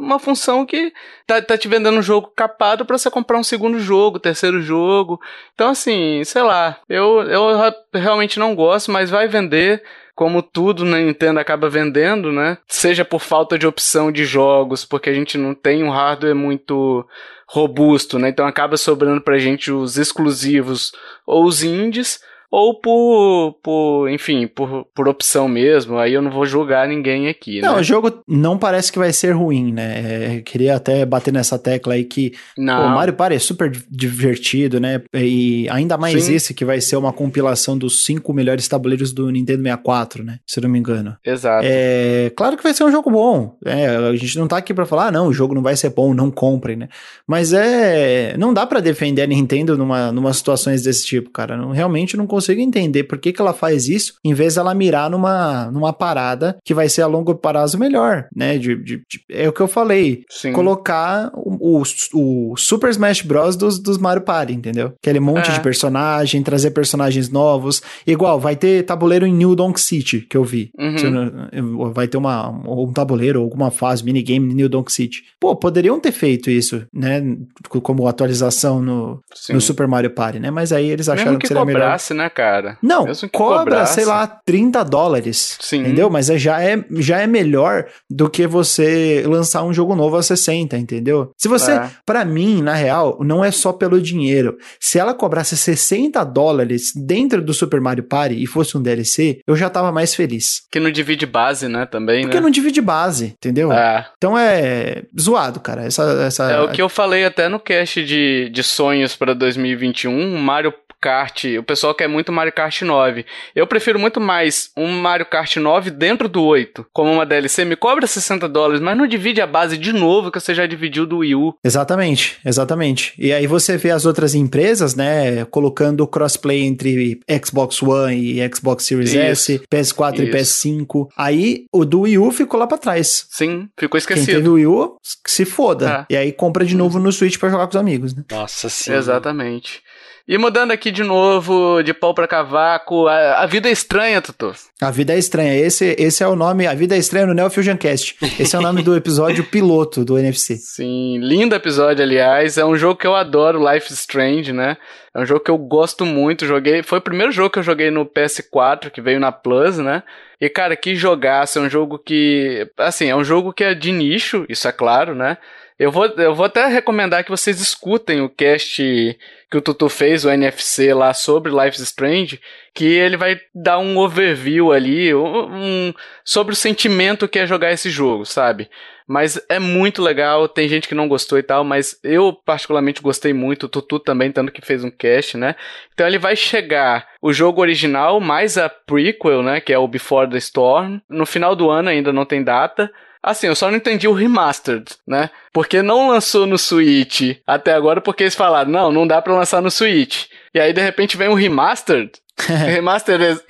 uma função que tá, tá te vendendo um jogo capado para você comprar um segundo jogo, terceiro jogo. Então, assim, sei lá, eu, eu realmente não gosto, mas vai vender. como tudo na Nintendo acaba vendendo, né? Seja por falta de opção de jogos, porque a gente não tem um hardware muito robusto, né? Então acaba sobrando pra gente os exclusivos ou os indies ou por, por enfim, por, por opção mesmo. Aí eu não vou julgar ninguém aqui, Não, né? o jogo não parece que vai ser ruim, né? É, queria até bater nessa tecla aí que não. o Mario Party é super divertido, né? E ainda mais Sim. esse que vai ser uma compilação dos cinco melhores tabuleiros do Nintendo 64, né? Se eu não me engano. Exato. É, claro que vai ser um jogo bom. É, a gente não tá aqui para falar, ah, não, o jogo não vai ser bom, não comprem, né? Mas é, não dá para defender a Nintendo numa, numa situações desse tipo, cara. Não, realmente não consigo consigo entender por que, que ela faz isso, em vez dela mirar numa, numa parada que vai ser a longo prazo melhor, né? De, de, de é o que eu falei. Sim. Colocar o, o, o, Super Smash Bros. dos, dos Mario Party, entendeu? Aquele monte é. de personagem, trazer personagens novos. Igual, vai ter tabuleiro em New Donk City, que eu vi. Uhum. Vai ter uma, um tabuleiro, alguma fase, minigame em New Donk City. Pô, poderiam ter feito isso, né? Como atualização no, no Super Mario Party, né? Mas aí eles acharam Mesmo que, que seria cobrasse, melhor. né, cara. Não, cobra, cobrasse. sei lá, 30 dólares. Sim. Entendeu? Mas é, já, é, já é melhor do que você lançar um jogo novo a 60, entendeu? Se você, é. para mim, na real, não é só pelo dinheiro. Se ela cobrasse 60 dólares dentro do Super Mario Party e fosse um DLC, eu já tava mais feliz. Que não divide base, né, também, Porque né? não divide base, entendeu? É. Então é zoado, cara. Essa, essa... É o que eu falei até no cast de, de sonhos para 2021. Mario Kart, o pessoal quer muito Mario Kart 9. Eu prefiro muito mais um Mario Kart 9 dentro do 8, como uma DLC. Me cobra 60 dólares, mas não divide a base de novo que você já dividiu do Wii U. Exatamente, exatamente. E aí você vê as outras empresas, né, colocando crossplay entre Xbox One e Xbox Series Isso. S, PS4 Isso. e PS5. Aí o do Wii U ficou lá pra trás. Sim, ficou esquecido. Quem teve o Wii U, se foda. É. E aí compra de novo no Switch para jogar com os amigos, né? Nossa, sim. Exatamente. E mudando aqui de novo, de pau pra cavaco, a, a vida é estranha, Tutu. A vida é estranha. Esse, esse é o nome, A Vida é Estranha no Neo Fusion Cast. Esse é o nome do episódio piloto do NFC. Sim, lindo episódio, aliás. É um jogo que eu adoro, Life is Strange, né? É um jogo que eu gosto muito. Joguei, foi o primeiro jogo que eu joguei no PS4, que veio na Plus, né? E cara, que jogaço, é um jogo que, assim, é um jogo que é de nicho, isso é claro, né? Eu vou, eu vou até recomendar que vocês escutem o cast que o Tutu fez, o NFC lá sobre Life is Strange, que ele vai dar um overview ali um, sobre o sentimento que é jogar esse jogo, sabe? Mas é muito legal, tem gente que não gostou e tal, mas eu particularmente gostei muito, o Tutu também, tanto que fez um cast, né? Então ele vai chegar o jogo original mais a prequel, né, que é o Before the Storm. No final do ano ainda não tem data, Assim, eu só não entendi o remastered, né? Porque não lançou no Switch até agora porque eles falaram, não, não dá para lançar no Switch. E aí de repente vem um remastered. remastered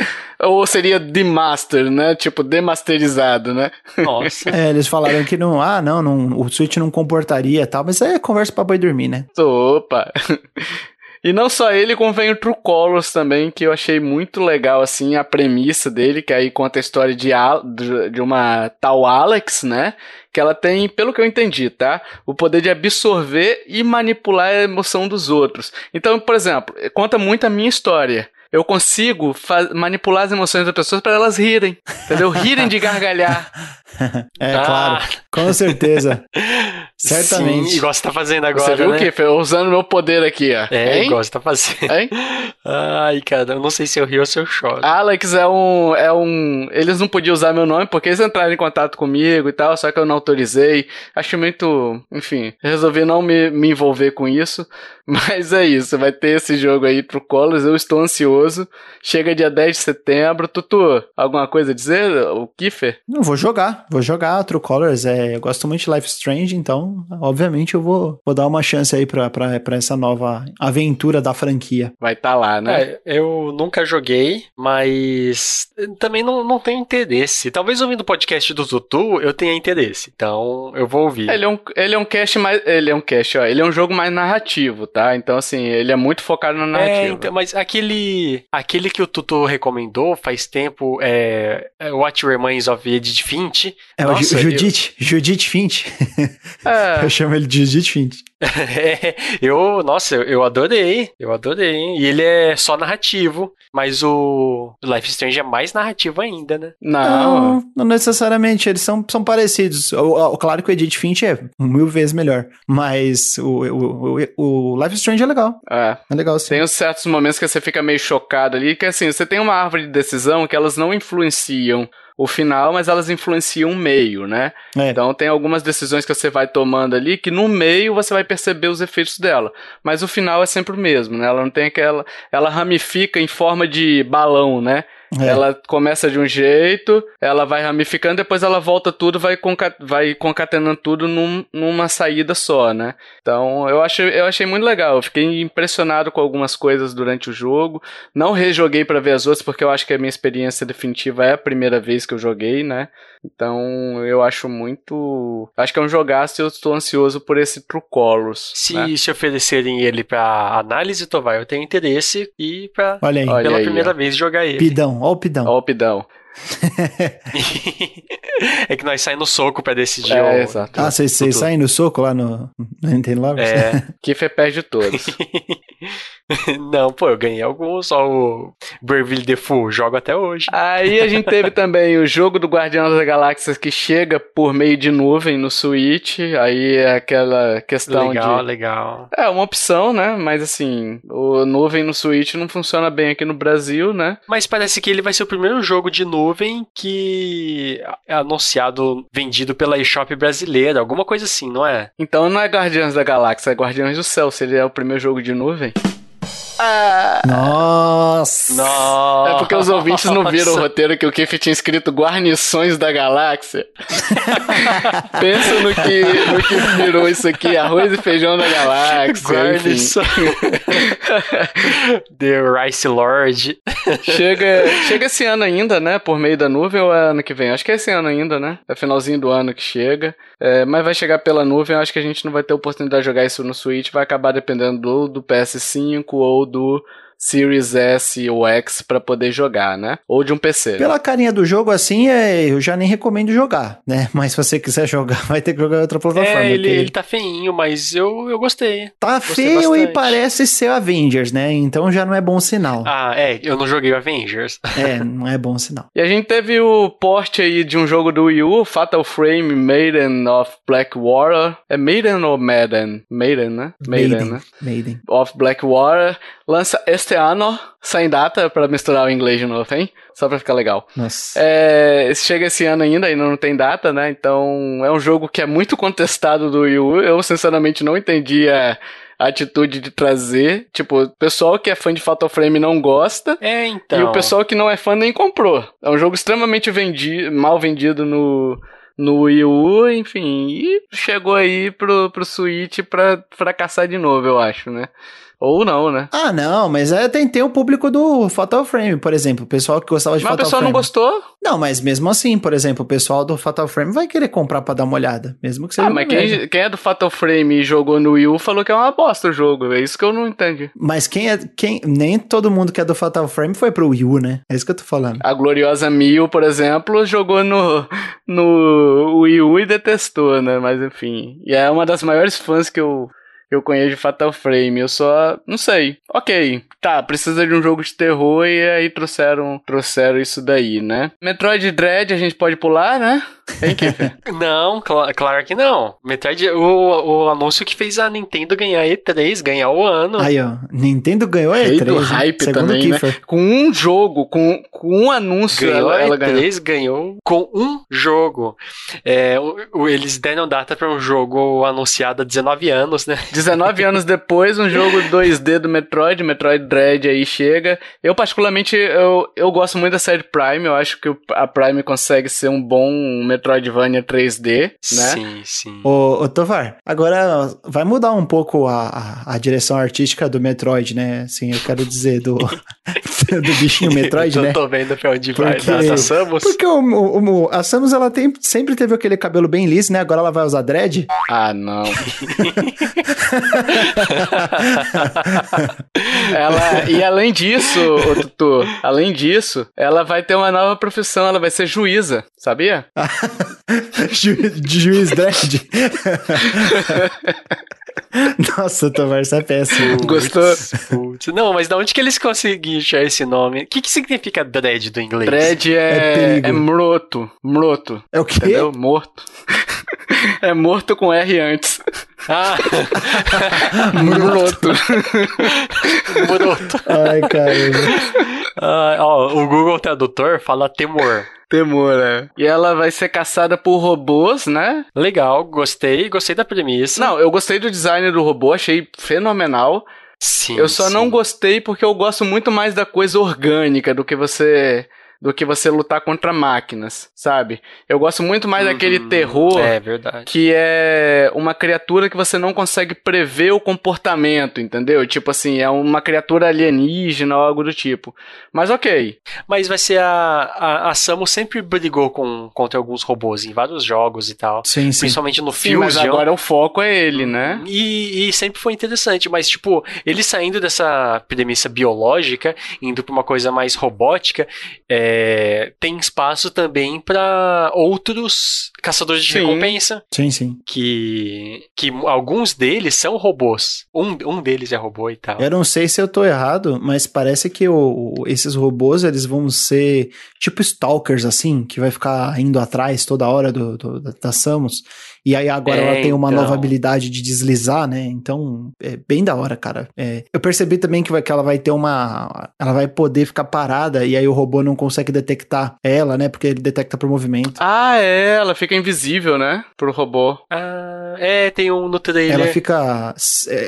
ou seria demaster, né? Tipo demasterizado, né? Nossa. é, eles falaram que não, ah, não, não, o Switch não comportaria, tal, mas é conversa para boi dormir, né? Opa. E não só ele, como vem o True Colors também, que eu achei muito legal, assim, a premissa dele, que aí conta a história de, de uma tal Alex, né? Que ela tem, pelo que eu entendi, tá? O poder de absorver e manipular a emoção dos outros. Então, por exemplo, conta muito a minha história eu consigo manipular as emoções das pessoas para elas rirem, entendeu? Rirem de gargalhar. é, ah. claro, com certeza. Certamente. Sim, igual você tá fazendo agora, Você viu né? o quê? Usando meu poder aqui, ó. É, hein? igual você tá fazendo. Hein? Ai, cara, eu não sei se eu rio ou se eu choro. Alex é um, é um... Eles não podiam usar meu nome porque eles entraram em contato comigo e tal, só que eu não autorizei. Acho muito... Enfim, resolvi não me, me envolver com isso. Mas é isso, vai ter esse jogo aí pro Colors, eu estou ansioso. Chega dia 10 de setembro. Tutu, alguma coisa a dizer? O Kiffer? Não, vou jogar, vou jogar True Colors. É, eu gosto muito de Life Strange, então, obviamente, eu vou, vou dar uma chance aí pra, pra, pra essa nova aventura da franquia. Vai estar tá lá, né? É, eu nunca joguei, mas também não, não tenho interesse. Talvez ouvindo o podcast do Tutu eu tenha interesse, então eu vou ouvir. Ele é um, ele é um cast mais. Ele é um cast, ó. Ele é um jogo mais narrativo, tá? Então, assim, ele é muito focado na narrativa. É, então, mas aquele, aquele que o Tutu recomendou faz tempo, é, é What Remains of Edith Finch. É Nossa, o Judith, eu... Judith Finch. é. Eu chamo ele de Edith Finch. é, eu, nossa, eu, adorei, eu adorei. E ele é só narrativo, mas o Life Strange é mais narrativo ainda, né? Não, não, não necessariamente, eles são, são parecidos. O, o, claro que o Edith Finch é mil vezes melhor, mas o, o, o, o Life Strange é legal. É. É legal sim. Tem certos momentos que você fica meio chocado ali, que assim, você tem uma árvore de decisão que elas não influenciam o final, mas elas influenciam o meio, né? É. Então tem algumas decisões que você vai tomando ali que no meio você vai perceber os efeitos dela, mas o final é sempre o mesmo, né? Ela não tem aquela, ela ramifica em forma de balão, né? É. Ela começa de um jeito, ela vai ramificando, depois ela volta tudo, vai, concat vai concatenando tudo num, numa saída só, né? Então eu achei, eu achei muito legal. Eu fiquei impressionado com algumas coisas durante o jogo. Não rejoguei para ver as outras, porque eu acho que a minha experiência definitiva é a primeira vez que eu joguei, né? Então eu acho muito. Acho que é um jogaço e eu estou ansioso por esse True Colors. Se, né? se oferecerem ele para análise, Tovar, eu tenho interesse e para pela aí, primeira ó. vez jogar ele. Pidão, ó o pidão. Ó o pidão. é que nós saímos no soco pra decidir é, o. Exato. Ah, vocês saem no soco lá no, no Nintendo Lovers? É. Kiffer perde todos. Não, pô, eu ganhei alguns, só o Bravely Default, jogo até hoje. Aí a gente teve também o jogo do Guardiões da Galáxia que chega por meio de nuvem no Switch, aí é aquela questão legal, de... Legal, legal. É, uma opção, né, mas assim, o nuvem no Switch não funciona bem aqui no Brasil, né. Mas parece que ele vai ser o primeiro jogo de nuvem que é anunciado, vendido pela eShop brasileira, alguma coisa assim, não é? Então não é Guardiões da Galáxia, é Guardiões do Céu, se ele é o primeiro jogo de nuvem. Nossa! Nossa! É porque os ouvintes não viram o roteiro que o Kiff tinha escrito Guarnições da Galáxia. Pensa no que, no que virou isso aqui, arroz e feijão da galáxia. Guarnições. The Rice Lord. Chega, chega esse ano ainda, né? Por meio da nuvem ou é ano que vem? Acho que é esse ano ainda, né? É finalzinho do ano que chega. É, mas vai chegar pela nuvem, acho que a gente não vai ter oportunidade de jogar isso no Switch, vai acabar dependendo do, do PS5 ou do Series S ou X para poder jogar, né? Ou de um PC. Pela carinha do jogo, assim, é, eu já nem recomendo jogar, né? Mas se você quiser jogar, vai ter que jogar outra plataforma. É, ele, ele tá feinho, mas eu, eu gostei. Tá gostei feio bastante. e parece ser Avengers, né? Então já não é bom sinal. Ah, é, eu não joguei Avengers. é, não é bom sinal. E a gente teve o porte aí de um jogo do Wii U, Fatal Frame Maiden of Black Water. É Maiden ou Madden? Maiden, né? Maiden, Maiden. né? Maiden. Of Black Water. Lança este ano, sem data, para misturar o inglês de novo, hein? Só pra ficar legal. Nossa. É, chega esse ano ainda, ainda não tem data, né? Então é um jogo que é muito contestado do Wii U. Eu, sinceramente, não entendi a, a atitude de trazer. Tipo, o pessoal que é fã de Fatal Frame não gosta. É, então. E o pessoal que não é fã nem comprou. É um jogo extremamente vendi mal vendido no no Wii U, enfim, e chegou aí pro, pro Switch pra fracassar de novo, eu acho, né? Ou não, né? Ah, não, mas é, tem, tem o público do Fatal Frame, por exemplo. O pessoal que gostava de mas Fatal Frame. Mas o pessoal não gostou? Não, mas mesmo assim, por exemplo, o pessoal do Fatal Frame vai querer comprar pra dar uma olhada. Mesmo que seja. Ah, mas quem, quem, é do Fatal Frame e jogou no Wii U falou que é uma bosta o jogo. É isso que eu não entendi. Mas quem é. Quem, nem todo mundo que é do Fatal Frame foi pro Wii U, né? É isso que eu tô falando. A gloriosa Mio, por exemplo, jogou no, no Wii U e detestou, né? Mas enfim. E é uma das maiores fãs que eu eu conheço Fatal Frame. Eu só. Não sei. Ok. Tá, precisa de um jogo de terror e aí trouxeram, trouxeram isso daí, né? Metroid Dread a gente pode pular, né? Tem Não, cl claro que não. Metroid, o, o anúncio que fez a Nintendo ganhar E3, ganhar o ano. Aí, ó. Nintendo ganhou a E3. Rei do hype também, né? Com um jogo, com, com um anúncio, ganhou ela, ela E3, ganhou. ganhou com um jogo. É, o, o, eles deram data para um jogo anunciado há 19 anos, né? 19 anos depois, um jogo 2D do Metroid, Metroid Dread aí chega. Eu, particularmente, eu, eu gosto muito da série Prime. Eu acho que a Prime consegue ser um bom Metroidvania 3D, né? Sim, sim. Ô, ô Tovar, agora vai mudar um pouco a, a, a, direção artística do Metroid, né? Assim, eu quero dizer, do. do bichinho Metroid, né? Eu tô vendo pra onde vai porque, a Samus. Porque o, o, o, a Samus, ela tem, sempre teve aquele cabelo bem liso, né? Agora ela vai usar dread. Ah, não. ela, e além disso, ô Tutu, além disso, ela vai ter uma nova profissão, ela vai ser juíza, sabia? Ju, juiz dread. Nossa, o Tomarça é péssimo. Gostou? Putz. Não, mas de onde que eles conseguiram achar esse nome? O que, que significa dread do inglês? Dread é, é, é mroto. Mroto. É o quê? Entendeu? Morto. é morto com R antes. Ah! Mroto. Mroto. Ai, caramba. Ah, ó, o Google Tradutor fala temor. Temor, é. E ela vai ser caçada por robôs, né? Legal, gostei, gostei da premissa. Não, eu gostei do design do robô, achei fenomenal. Sim. Eu só sim. não gostei porque eu gosto muito mais da coisa orgânica do que você do que você lutar contra máquinas, sabe? Eu gosto muito mais uhum, daquele terror é, verdade. que é uma criatura que você não consegue prever o comportamento, entendeu? Tipo assim, é uma criatura alienígena ou algo do tipo. Mas ok. Mas vai ser a, a, a Samus sempre brigou com, contra alguns robôs em vários jogos e tal. Sim, sim. Principalmente no Sim, mas agora o foco é ele, né? E, e sempre foi interessante, mas tipo, ele saindo dessa premissa biológica, indo pra uma coisa mais robótica, é, tem espaço também para outros caçadores de Sim. recompensa, Sim, sim. que, que alguns deles são robôs. Um, um deles é robô e tal. Eu não sei se eu tô errado, mas parece que o, o- esses robôs, eles vão ser tipo stalkers, assim, que vai ficar indo atrás toda hora do, do- da- da Samus. E aí agora É, ela tem uma então. nova habilidade de deslizar, né? Então, é bem da hora, cara. É, eu percebi também que, vai, que ela vai ter uma... Ela vai poder ficar parada e aí o robô não consegue detectar ela, né? Porque ele detecta por movimento. Ah, é, ela fica invisível, né? Pro robô. Ah, é, tem um no trailer. Ela fica...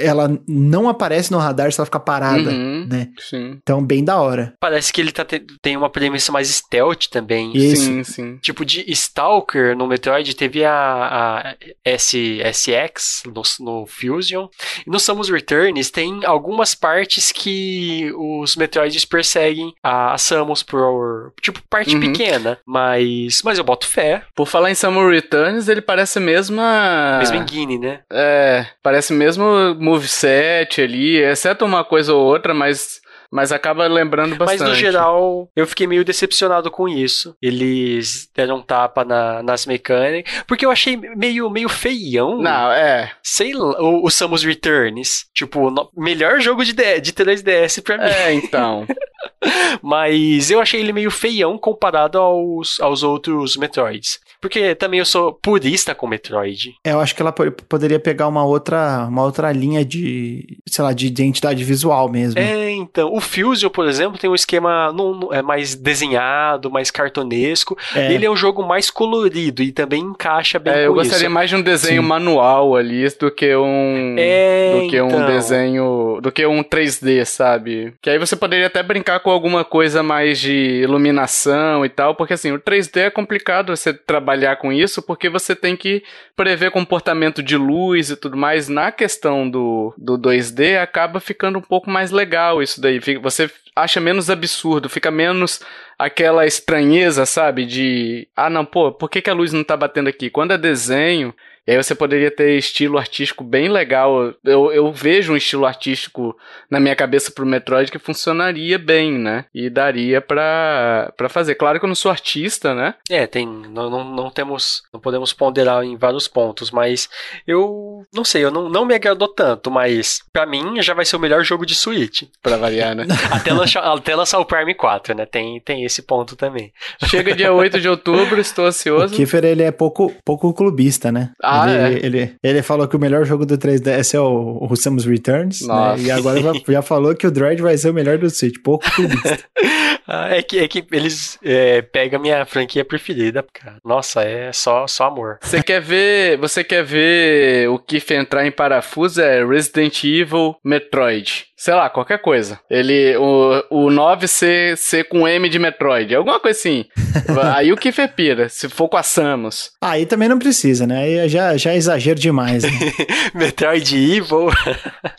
Ela não aparece no radar se ela ficar parada, Uhum. né? Sim. Então, bem da hora. Parece que ele tá te- tem uma premissa mais stealth também. Isso. Sim, sim. Tipo, de Stalker no Metroid teve a, a S, SX no, no Fusion. E no Samus Returns tem algumas partes que os Metroids perseguem a, a Samus por. Tipo, parte Uhum. pequena. Mas. Mas eu boto fé. Por falar em Samus Returns, ele parece mesmo a... Mesmo Guinea, né? É, parece mesmo moveset ali, exceto uma coisa ou outra, mas, mas acaba lembrando bastante. Mas no geral, eu fiquei meio decepcionado com isso. Eles deram um tapa na- nas mecânicas. Porque eu achei meio, meio feião. Não, é. Sei lá, o, o Samus Returns. Tipo, no- melhor jogo de, de 3DS pra mim. É, então. Mas eu achei ele meio feião comparado aos, aos outros Metroids. Porque também eu sou purista com Metroid. É, Eu acho que ela po- poderia pegar uma outra, uma outra linha de, sei lá, de identidade visual mesmo. É, então. O Fusion, por exemplo, tem um esquema não- é mais desenhado, mais cartonesco. É. Ele é um jogo mais colorido e também encaixa bem É, eu com gostaria isso. mais de um desenho Sim. manual ali do que um. É, do que um então. desenho. Do que um 3D, sabe? Que aí você poderia até brincar com alguma coisa mais de iluminação e tal, porque assim, o 3D é complicado você trabalhar com isso, porque você tem que prever comportamento de luz e tudo mais. Na questão do, do 2D, acaba ficando um pouco mais legal isso daí. Você acha menos absurdo, fica menos aquela estranheza, sabe? De, ah, não, pô, por que, que a luz não tá batendo aqui? Quando é desenho, e aí você poderia ter estilo artístico bem legal. Eu, eu vejo um estilo artístico na minha cabeça pro Metroid que funcionaria bem, né? E daria pra, pra fazer. Claro que eu não sou artista, né? É, tem. Não, não, não temos. Não podemos ponderar em vários pontos, mas eu não sei, eu não, não me agradou tanto, mas pra mim já vai ser o melhor jogo de Switch. Pra variar, né? Até lançar, até lançar o Prime 4, né? Tem, tem esse ponto também. Chega dia 8 de outubro, estou O ansioso. Kiefer, ele é pouco, pouco clubista, né? Ah, ele, é? ele, ele falou que o melhor jogo do 3DS é o, o Samus Returns, né? E agora já, já falou que o Dread vai ser o melhor do Switch. Pouco clubista. Ah, é, que, é que eles é, pegam a minha franquia preferida, cara. Nossa, é só, só amor. Você quer ver, você quer ver o Kiff entrar em parafuso é Resident Evil Metroid. Sei lá, qualquer coisa. Ele, o, o 9 ser, ser com M de Metroid, alguma coisa assim. Aí o Kiff é pira, se for com a Samus. Aí também não precisa, né? Aí já, já é exagero demais, né? Metroid Evil.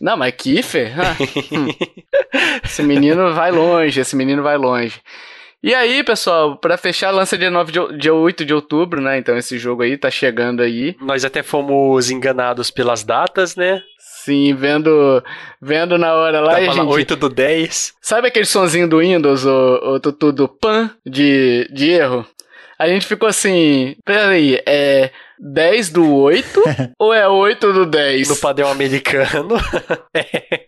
Não, mas Kiffer? Ah, hum. Esse menino vai longe, esse menino vai longe. E aí, pessoal, para fechar, lança dia, 9 de, dia 8 de outubro, né? Então esse jogo aí tá chegando aí. Nós até fomos enganados pelas datas, né? Sim, vendo, vendo na hora lá. Tava gente, 8 do 10. Sabe aquele sonzinho do Windows, o, o tutu do pan de, de erro? A gente ficou assim, peraí, é 10 do 8 ou é 8 do 10? No padrão americano. é.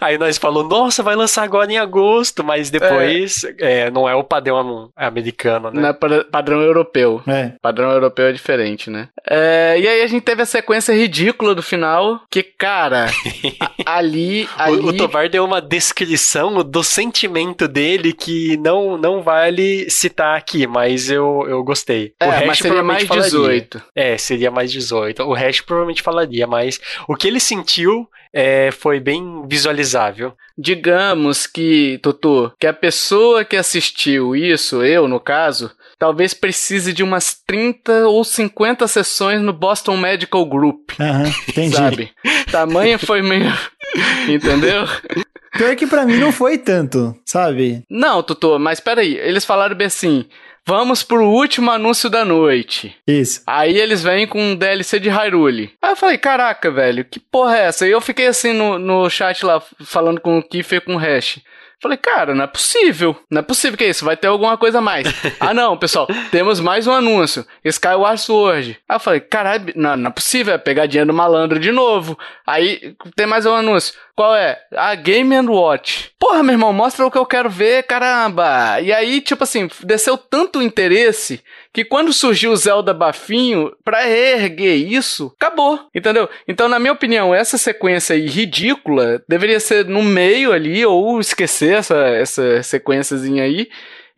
Aí nós falou, nossa, vai lançar agora em agosto, mas depois é. É, não é o padrão americano, né? Não é padrão europeu. É. Padrão europeu é diferente, né? É, e aí a gente teve a sequência ridícula do final, que, cara, ali, ali... O, o Tovar deu uma descrição do sentimento dele que não, não vale citar aqui, mas eu, eu gostei. É, o resto mas seria mais falaria. 18. É, seria mais 18. O resto provavelmente falaria, mas o que ele sentiu é, foi bem visualizável. Digamos que, Tutu, que a pessoa que assistiu isso, eu no caso, talvez precise de umas 30 ou 50 sessões no Boston Medical Group. Aham, entendi. Sabe? Tamanho foi meio. Entendeu? Pior que pra mim não foi tanto, sabe? Não, Tutu, mas peraí, eles falaram bem assim. Vamos pro último anúncio da noite. Isso. Aí eles vêm com um DLC de Hyrule. Aí eu falei, caraca, velho, que porra é essa? E eu fiquei assim no, no chat lá, falando com o Kiffer e com o Hash. Falei, cara, não é possível. Não é possível que é isso. Vai ter alguma coisa a mais. ah, não, pessoal. Temos mais um anúncio. Skyward Sword. Aí eu falei, caralho, não, não é possível. É pegadinha do malandro de novo. Aí tem mais um anúncio. Qual é? A Game and Watch. Porra, meu irmão, mostra o que eu quero ver, caramba. E aí, tipo assim, desceu tanto interesse que quando surgiu o Zelda Bafinho, pra reerguer isso, acabou, entendeu? Então, na minha opinião, essa sequência aí ridícula deveria ser no meio ali, ou esquecer essa, essa sequenciazinha aí,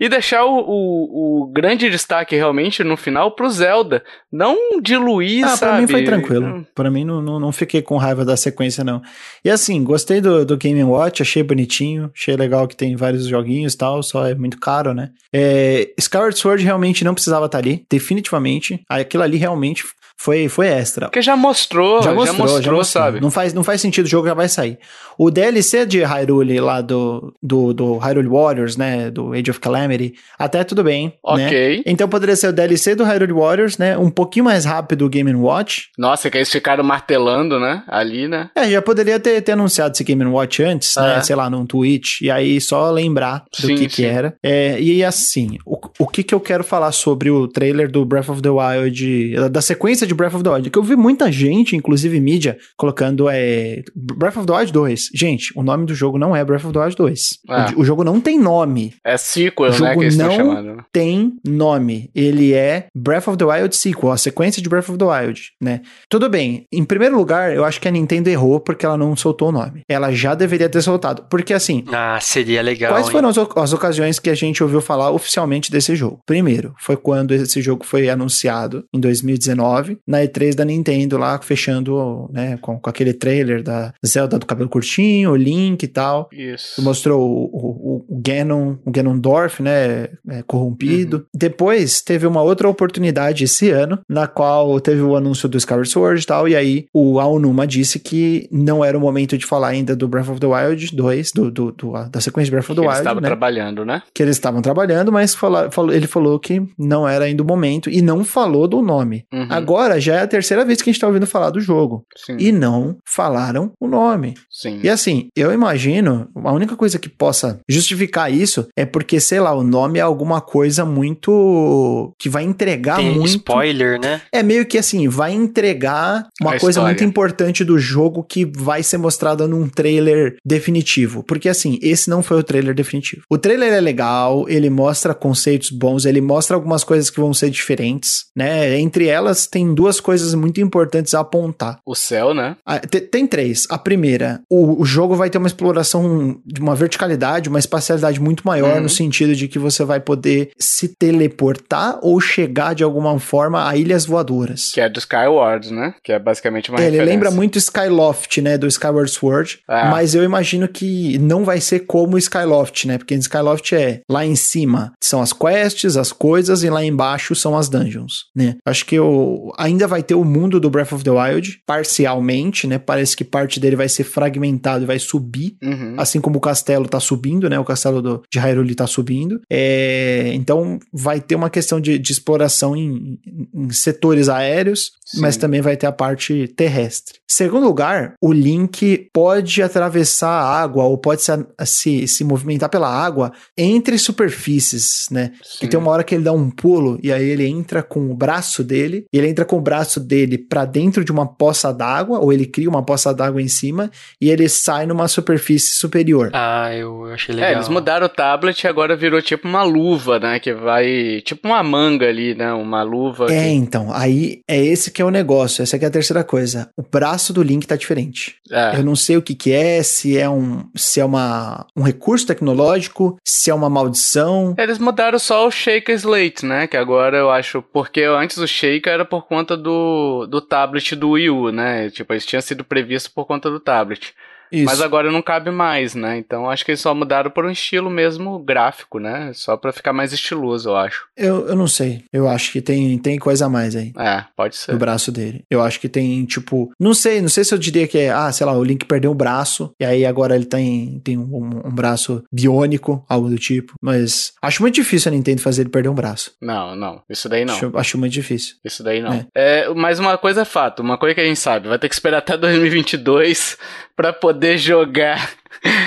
e deixar o, o, o, grande destaque realmente no final pro Zelda. Não diluir, ah, sabe? Pra mim foi tranquilo. Hum. Pra mim não, não, não fiquei com raiva da sequência, não. E assim, gostei do, do Game Watch, achei bonitinho, achei legal que tem vários joguinhos e tal, só é muito caro, né? É, Skyward Sword realmente não precisava estar tá ali, definitivamente. Aquilo ali realmente foi, foi extra. Porque já mostrou, já mostrou, já mostrou, já mostrou, sabe? Não faz, não faz sentido, o jogo já vai sair. O DLC de Hyrule lá do, do, do Hyrule Warriors, né, do Age of Calamity, até tudo bem, né? Ok. Né? Então poderia ser o DLC do Hyrule Warriors, né, um pouquinho mais rápido o Game Watch. Nossa, que eles ficaram martelando, né, ali, né? É, já poderia ter, ter anunciado esse Game Watch antes, né, é. né, sei lá, num Twitch, e aí só lembrar do sim, que sim. que era. É, e assim, o, o que que eu quero falar sobre o trailer do Breath of the Wild, da sequência de Breath of the Wild, que eu vi muita gente, inclusive mídia, colocando é, Breath of the Wild 2. Gente, o nome do jogo não é Breath of the Wild 2. É. O, o, jogo não tem nome. É sequel, o né, jogo não chamando. tem nome. Ele é Breath of the Wild sequel, a sequência de Breath of the Wild, né? Tudo bem. Em primeiro lugar, eu acho que a Nintendo errou porque ela não soltou o nome. Ela já deveria ter soltado, porque assim... Ah, seria legal, Quais foram as, as ocasiões que a gente ouviu falar oficialmente desse jogo? Primeiro, foi quando esse jogo foi anunciado em 2019, na E3 da Nintendo lá, fechando, né, com, com aquele trailer da Zelda do cabelo curtinho, o Link e tal. Isso. Mostrou o, o, o Ganon, o Ganondorf, né, é, corrompido. Uhum. Depois teve uma outra oportunidade esse ano, na qual teve o anúncio do Skyward Sword e tal, e aí o Aonuma disse que não era o momento de falar ainda do Breath of the Wild 2, do, do, do da sequência de Breath of the que Wild, eles estavam né? trabalhando, né? Que eles estavam trabalhando, mas fala, falou, ele falou que não era ainda o momento e não falou do nome. Uhum. Agora já é a terceira vez que a gente tá ouvindo falar do jogo. Sim. E não falaram o nome. Sim. E assim, eu imagino, a única coisa que possa justificar isso é porque, sei lá, o nome é alguma coisa muito. que vai entregar Tem muito. spoiler, né? É meio que assim, vai entregar uma a coisa história. muito importante do jogo que vai ser mostrada num trailer definitivo. Porque assim, esse não foi o trailer definitivo. O trailer é legal, ele mostra conceitos bons, ele mostra algumas coisas que vão ser diferentes, né? Entre elas, tem duas coisas muito importantes a apontar. O céu, né? Ah, tem, tem três. A primeira, o, o jogo vai ter uma exploração de uma verticalidade, uma espacialidade muito maior, uhum. no sentido de que você vai poder se teleportar ou chegar de alguma forma a ilhas voadoras. Que é do Skyward, né? Que é basicamente uma é, Ele lembra muito Skyloft, né? Do Skyward Sword. É. Mas eu imagino que não vai ser como Skyloft, né? Porque Skyloft é lá em cima são as quests, as coisas, e lá embaixo são as dungeons, né? Acho que eu, ainda vai ter o mundo do Breath of the Wild, parcialmente, né? Parece que parte dele vai ser fragmentado e vai subir, uhum. assim como o castelo tá subindo, né? O castelo do, de Hyrule tá subindo. É, então vai ter uma questão de, de exploração em, em, setores aéreos, Sim. mas também vai ter a parte terrestre. Segundo lugar, o Link pode atravessar a água ou pode se, se, se movimentar pela água entre superfícies, né? Sim. E tem uma hora que ele dá um pulo e aí ele entra com o braço dele, ele entra com o braço dele para dentro de uma poça d'água, ou ele cria uma poça d'água em cima e ele sai numa superfície superior. Ah, eu achei legal. É, eles mudaram o tablet e agora virou tipo uma luva, né? Que vai. Tipo uma manga ali, né? Uma luva. É, que... então. Aí é esse que é o negócio. Essa é a terceira coisa. O braço do Link tá diferente. É. Eu não sei o que que é, se é um. Se é uma, um recurso tecnológico, se é uma maldição. Eles mudaram só o Shaker Slate, né? Que agora eu acho. Porque antes o Shaker era por conta do, do tablet do Wii U, né? Tipo, eles tinham sido previsto por conta do tablet. Isso. Mas agora não cabe mais, né? Então acho que eles só mudaram por um estilo mesmo gráfico, né? Só pra ficar mais estiloso, eu acho. Eu, eu não sei. Eu acho que tem, tem coisa a mais aí. É, pode ser. No braço dele. Eu acho que tem, tipo. Não sei, não sei se eu diria que é, ah, sei lá, o Link perdeu o braço, e aí agora ele tem, tem um, um braço biônico, algo do tipo. Mas acho muito difícil a Nintendo fazer ele perder um braço. Não, não. Isso daí não. Acho, acho muito difícil. Isso daí não. É. é. mas uma coisa é fato, uma coisa que a gente sabe, vai ter que esperar até 2022 para poder jogar.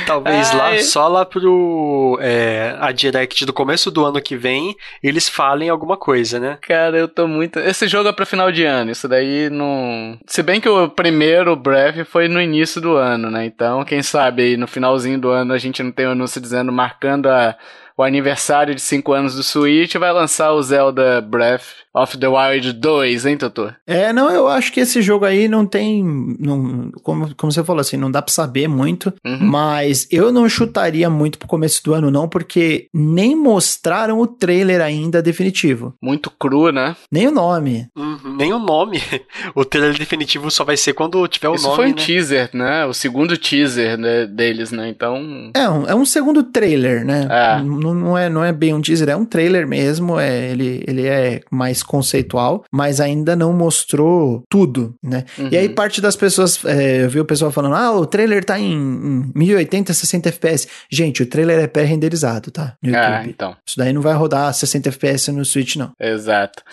Talvez Ai. lá, só lá pro é, a Direct do começo do ano que vem, eles falem alguma coisa, né? Cara, eu tô muito. Esse jogo é pra final de ano, isso daí não. Se bem que o primeiro Breath foi no início do ano, né? Então, quem sabe aí no finalzinho do ano a gente não tem um anúncio dizendo, marcando a o aniversário de 5 anos do Switch, vai lançar o Zelda Breath of the Wild 2, hein, Totô? É, não, eu acho que esse jogo aí não tem. Não, como, como você falou assim, não dá pra saber muito, uhum. mas eu não chutaria muito pro começo do ano, não, porque nem mostraram o trailer ainda definitivo. Muito cru, né? Nem o nome. Uhum, nem o nome. O trailer definitivo só vai ser quando tiver o Isso nome. Isso foi um né? teaser, né? O segundo teaser né, deles, né? Então. É um, é um segundo trailer, né? É. Não, não, é, não é bem um teaser, é um trailer mesmo. É, ele, ele é mais conceitual, mas ainda não mostrou tudo, né? Uhum. E aí parte das pessoas, é, eu vi o pessoal falando, ah, o trailer tá em, em 1080, 60 FPS. Gente, o trailer é pré-renderizado, tá? No ah, YouTube. Ah, então. Isso daí não vai rodar 60 FPS no Switch, não. Exato.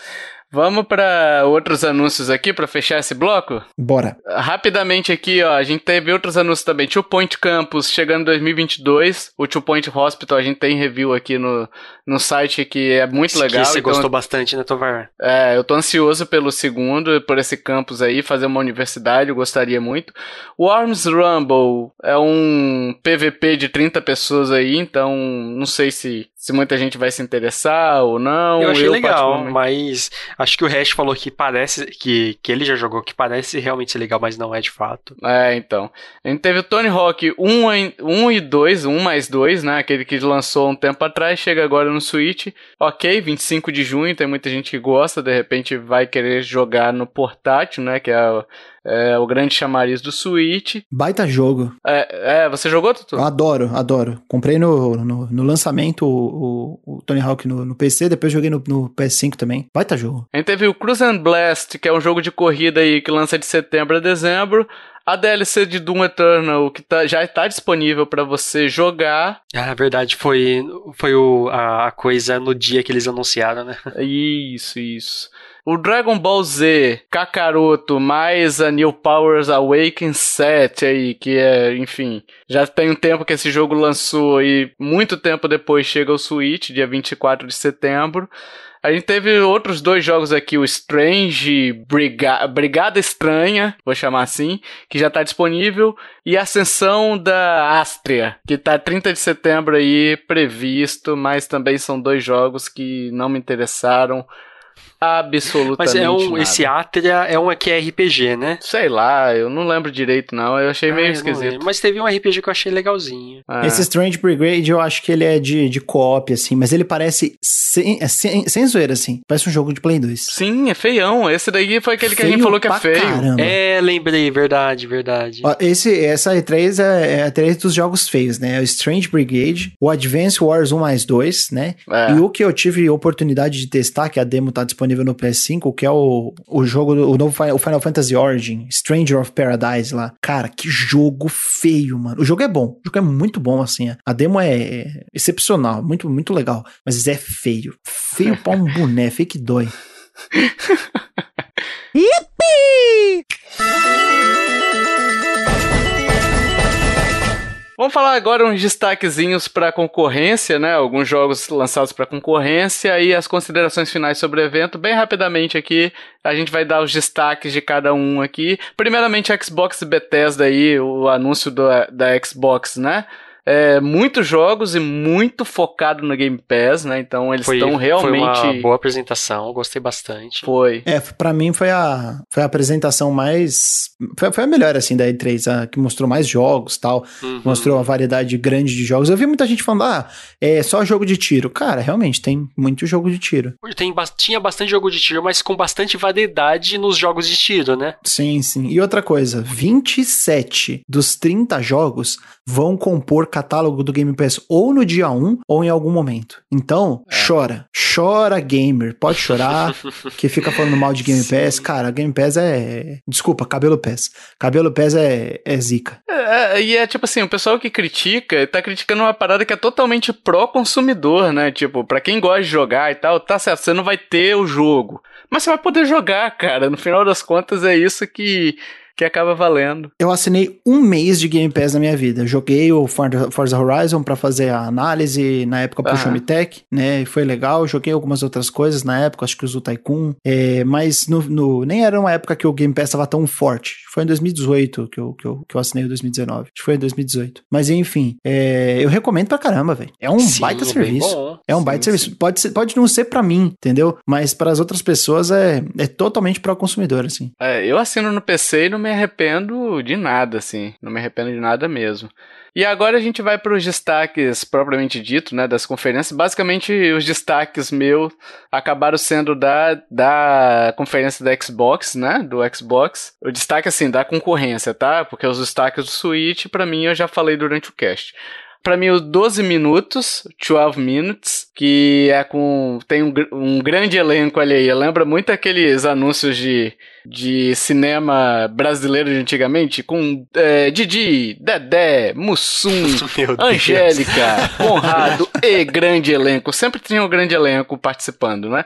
Vamos para outros anúncios aqui para fechar esse bloco? Bora. Rapidamente aqui, ó, a gente teve outros anúncios também. Two Point Campus chegando em 2022. O Two Point Hospital a gente tem review aqui no, no site que é muito esse legal. você então, gostou bastante, né, Tovar? É, eu tô ansioso pelo segundo, por esse campus aí, fazer uma universidade, eu gostaria muito. O Arms Rumble é um PVP de 30 pessoas aí, então não sei se se muita gente vai se interessar ou não. Eu achei eu, legal, mas acho que o Hash falou que parece que, que ele já jogou, que parece realmente ser legal, mas não é de fato. É, então. A gente teve o Tony Hawk 1, 1 e 2, 1 mais 2, né? Aquele que lançou um tempo atrás, chega agora no Switch. Ok, 25 de junho, tem muita gente que gosta, de repente vai querer jogar no portátil, né? Que é é o grande chamariz do Switch. Baita jogo. É, é você jogou, Tutu? Eu adoro, adoro. Comprei no, no, no lançamento o, o, o, Tony Hawk no, no, PC, depois joguei no, no, PS5 também. Baita jogo. A gente teve o Cruise and Blast, que é um jogo de corrida aí que lança de setembro a dezembro. A DLC de Doom Eternal, que tá, já está disponível para você jogar. Ah, é verdade, foi, foi o, a, a coisa no dia que eles anunciaram, né? Isso, isso. O Dragon Ball Z Kakaroto mais a New Powers Awaken 7 aí, que é, enfim, já tem um tempo que esse jogo lançou e muito tempo depois chega ao Switch, dia 24 de setembro. A gente teve outros dois jogos aqui, o Strange Briga Brigada Estranha, vou chamar assim, que já está disponível, e Ascensão da Astria, que está 30 de setembro aí previsto, mas também são dois jogos que não me interessaram absolutamente Mas é um, nada. esse Atria é um que é RPG, né? Sei lá, eu não lembro direito não, eu achei meio Ah, eu não esquisito. Mas teve um RPG que eu achei legalzinho. É. Esse Strange Brigade, eu acho que ele é de, de co-op, assim, mas ele parece sem, é sem, sem zoeira, assim. Parece um jogo de Play 2. Sim, é feião. Esse daí foi aquele que a gente falou que é feio. Caramba. É, lembrei, verdade, verdade. Ó, Esse, essa E3 é, é a E3 dos jogos feios, né? O Strange Brigade, o Advance Wars 1 mais 2, né? É. E o que eu tive oportunidade de testar, que a demo tá disponível no PS5, que é o, o jogo, do- o novo Final, o Final Fantasy Origin, Stranger of Paradise lá. Cara, que jogo feio, mano. O jogo é bom, o jogo é muito bom, assim. A demo é, é excepcional, muito, muito legal. Mas é feio. Feio pra um boné, feio que dói. Vamos falar agora uns destaquezinhos para concorrência, né? Alguns jogos lançados para concorrência e as considerações finais sobre o evento. Bem rapidamente aqui, a gente vai dar os destaques de cada um aqui. Primeiramente, Xbox e Bethesda aí, o anúncio do, da Xbox, né? É, muitos jogos e muito focado no Game Pass, né? Então eles Foi, estão realmente. foi uma boa apresentação, gostei bastante. Foi. É, pra mim foi a, foi a apresentação mais. Foi, foi a melhor, assim, da E3, a, que mostrou mais jogos tal. Uhum. Mostrou uma variedade grande de jogos. Eu vi muita gente falando, ah, é só jogo de tiro. Cara, realmente, tem muito jogo de tiro. Tem, tinha bastante jogo de tiro, mas com bastante variedade nos jogos de tiro, né? Sim, sim. E outra coisa, 27 dos 30 jogos vão compor catálogo do Game Pass ou no dia 1 ou em algum momento. Então, chora. Chora, gamer. Pode chorar, que fica falando mal de Game Pass. Cara, Game Pass é... Desculpa, Cabelo Pass. Cabelo Pass é, é zica. É, é, e é tipo assim, o pessoal que critica, tá criticando uma parada que é totalmente pró-consumidor, né? Tipo, pra quem gosta de jogar e tal, tá certo, você não vai ter o jogo. Mas você vai poder jogar, cara. No final das contas, é isso que, que acaba valendo. Eu assinei um mês de Game Pass na minha vida. Joguei o For- Forza Horizon pra fazer a análise na época pro Aham. Xiaomi Tech, né? E foi legal. Joguei algumas outras coisas na época, acho que o Tycoon. É, mas no, no- nem era uma época que o Game Pass tava tão forte. Foi em 2018 que eu, que eu, que eu assinei o 2019. Acho que foi em 2018. Mas enfim, é, eu recomendo pra caramba, velho. É um Sim, baita serviço. bom. É um Sim, baita sim. serviço. Pode, ser, pode não ser pra mim, entendeu? Mas para as outras pessoas é, é totalmente pro consumidor, assim. É, eu assino no PC e não me arrependo de nada, assim. Não me arrependo de nada mesmo. E agora a gente vai para os destaques propriamente dito, né, das conferências. Basicamente, os destaques meus acabaram sendo da, da conferência da Xbox, né, do Xbox. O destaque, assim, da concorrência, tá? Porque os destaques do Switch, pra mim, eu já falei durante o cast. Pra mim, os 12 minutos, 12 minutes, que é com. tem um, um grande elenco ali. Lembra muito aqueles anúncios de, de cinema brasileiro de antigamente, com é, Didi, Dedé, Mussum. Angélica, Conrado e grande elenco. Sempre tinha um grande elenco participando, né?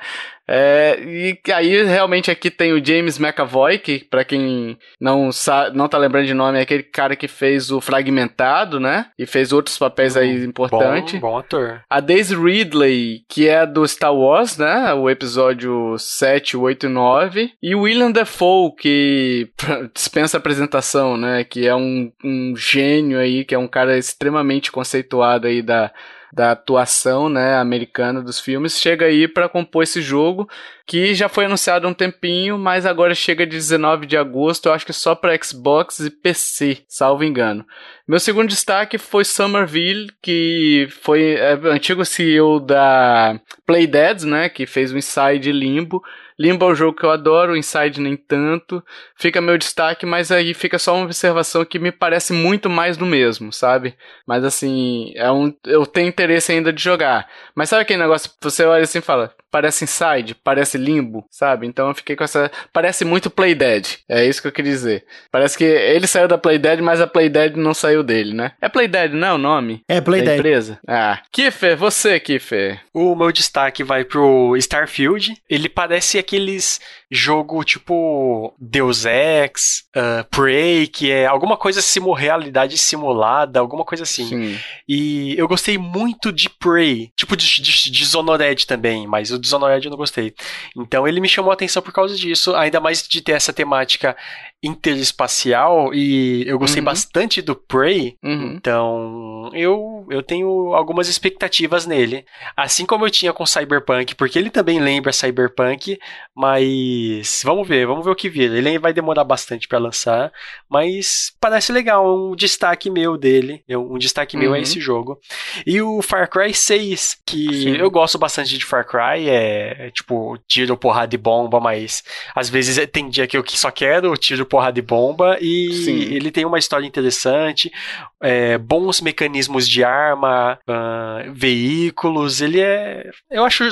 É, e aí realmente aqui tem o James McAvoy, que pra quem não sabe, não tá lembrando de nome, é aquele cara que fez o Fragmentado, né? E fez outros papéis aí importantes. Bom, bom ator. A Daisy Ridley, que é do Star Wars, né? O episódio 7, 8 e 9. E o William Dafoe, que dispensa apresentação, né? Que é um, um gênio aí, que é um cara extremamente conceituado aí da, da atuação, né, americana dos filmes, chega aí para compor esse jogo que já foi anunciado há um tempinho, mas agora chega de 19 de agosto, eu acho que só para Xbox e PC, salvo engano. Meu segundo destaque foi Somerville, que foi é, antigo CEO da Playdead, né, que fez o Inside Limbo. Limbo é um jogo que eu adoro, Inside nem tanto. Fica meu destaque, mas aí fica só uma observação que me parece muito mais do mesmo, sabe? Mas assim, é um, eu tenho interesse ainda de jogar. Mas sabe aquele negócio que você olha assim e fala, parece Inside, parece Limbo, sabe? Então eu fiquei com essa. Parece muito Playdead. É isso que eu queria dizer. Parece que ele saiu da Playdead, mas a Playdead não saiu dele, né? É Playdead, não é o nome? É, Da Playdead. empresa? Ah. Kiffer, você, Kiffer. O meu destaque vai pro Starfield. Ele parece aqueles jogo tipo Deus Ex, ah, Prey, que é alguma coisa simu realidade simulada, alguma coisa assim. Sim. E eu gostei muito de Prey, tipo de, de, de Dishonored também, mas o o Dishonored eu não gostei. Então ele me chamou a atenção por causa disso, ainda mais de ter essa temática interespacial e eu gostei uhum. bastante do Prey, uhum. então eu, eu tenho algumas expectativas nele. Assim como eu tinha com Cyberpunk, porque ele também lembra Cyberpunk, mas vamos ver, vamos ver o que vira. Ele vai demorar bastante para lançar, mas parece legal, um destaque meu dele, um destaque uhum. meu é uhum. esse jogo. E o Far Cry 6, que Sim. eu gosto bastante de Far Cry, é, é tipo tiro, porrada de bomba, mas às vezes tem dia que eu só quero tiro, porrada de bomba e Sim. ele tem uma história interessante, é, bons mecanismos de arma, uh, veículos. Ele é. Eu acho,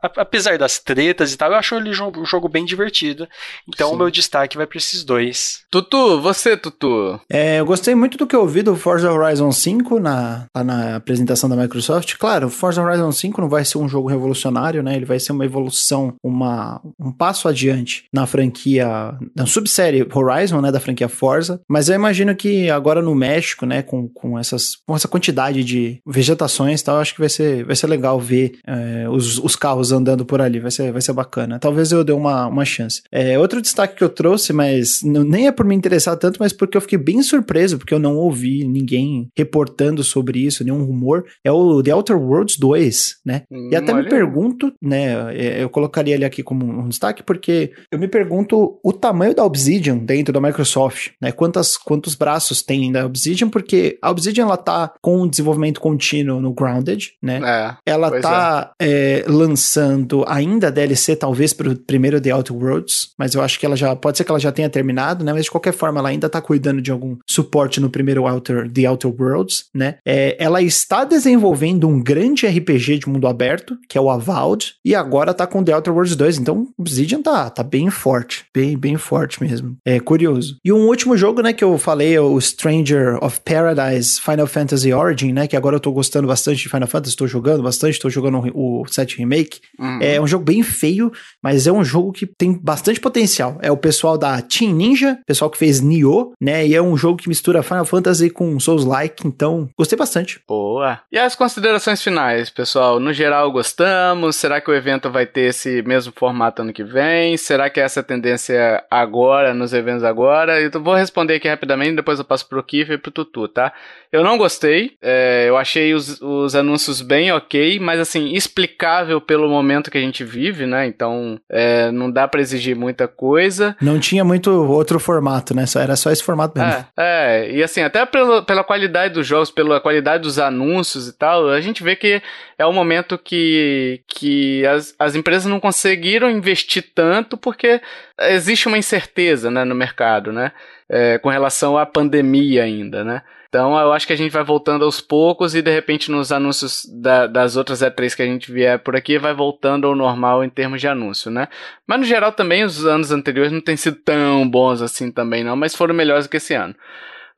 apesar das tretas e tal, eu acho ele um jogo bem divertido. Então o meu destaque vai para esses dois. Tutu, você, Tutu. É, eu gostei muito do que eu ouvi do Forza Horizon 5 na, lá na apresentação da Microsoft. Claro, Forza Horizon 5 não vai ser um jogo revolucionário, né? Ele vai ser uma evolução, uma, um passo adiante na franquia, na subsérie Horizon, né, da franquia Forza, mas eu imagino que agora no México, né, com, com, essas, com essa quantidade de vegetações e tal, acho que vai ser, vai ser legal ver é, os, os carros andando por ali, vai ser, vai ser bacana. Talvez eu dê uma, uma chance. É, outro destaque que eu trouxe, mas não, nem é por me interessar tanto, mas porque eu fiquei bem surpreso, porque eu não ouvi ninguém reportando sobre isso, nenhum rumor, é o The Outer Worlds 2, né? Hum, e até me pergunto, né, é, eu colocaria ele aqui como um destaque, porque eu me pergunto o tamanho da Obsidian dentro da Microsoft, né? Quantas, quantos braços tem da Obsidian, porque a Obsidian ela tá com um desenvolvimento contínuo no Grounded, né? É, ela tá é. É, lançando ainda DLC, talvez para o primeiro The Outer Worlds, mas eu acho que ela já, pode ser que ela já tenha terminado, né? Mas de qualquer forma, ela ainda tá cuidando de algum suporte no primeiro Outer, The Outer Worlds, né? É, ela está desenvolvendo um grande RPG de mundo aberto, que é o Avowed, e agora tá com The Outer Worlds 2, então Obsidian tá, tá bem forte, bem, bem forte mesmo. É, curioso. E um último jogo, né, que eu falei, é o Stranger of Paradise Final Fantasy Origin, né, que agora eu tô gostando bastante de Final Fantasy, tô jogando bastante, tô jogando o 7 Remake. Uhum. É um jogo bem feio, mas é um jogo que tem bastante potencial. É o pessoal da Team Ninja, pessoal que fez Nioh, né, e é um jogo que mistura Final Fantasy com Souls-like, então gostei bastante. Boa. E as considerações finais, pessoal? No geral, gostamos? Será que o evento vai ter esse mesmo formato ano que vem? Será que essa tendência agora, nos eventos agora? Eu vou responder aqui rapidamente, depois eu passo pro Kiffer e pro Tutu, tá? Eu não gostei, é, eu achei os, os anúncios bem ok, mas assim, explicável pelo momento que a gente vive, né? Então, é, não dá para exigir muita coisa. Não tinha muito outro formato, né? Só, era só esse formato mesmo. É, é e assim, até pela, pela qualidade dos jogos, pela qualidade dos anúncios e tal, a gente vê que é um momento que, que as, as empresas não conseguiram investir tanto porque existe uma incerteza né, no mercado, né? É, com relação à pandemia ainda, né? Então eu acho que a gente vai voltando aos poucos e de repente nos anúncios da, das outras E3 que a gente vier por aqui vai voltando ao normal em termos de anúncio, né? Mas no geral também os anos anteriores não têm sido tão bons assim também não, mas foram melhores que esse ano.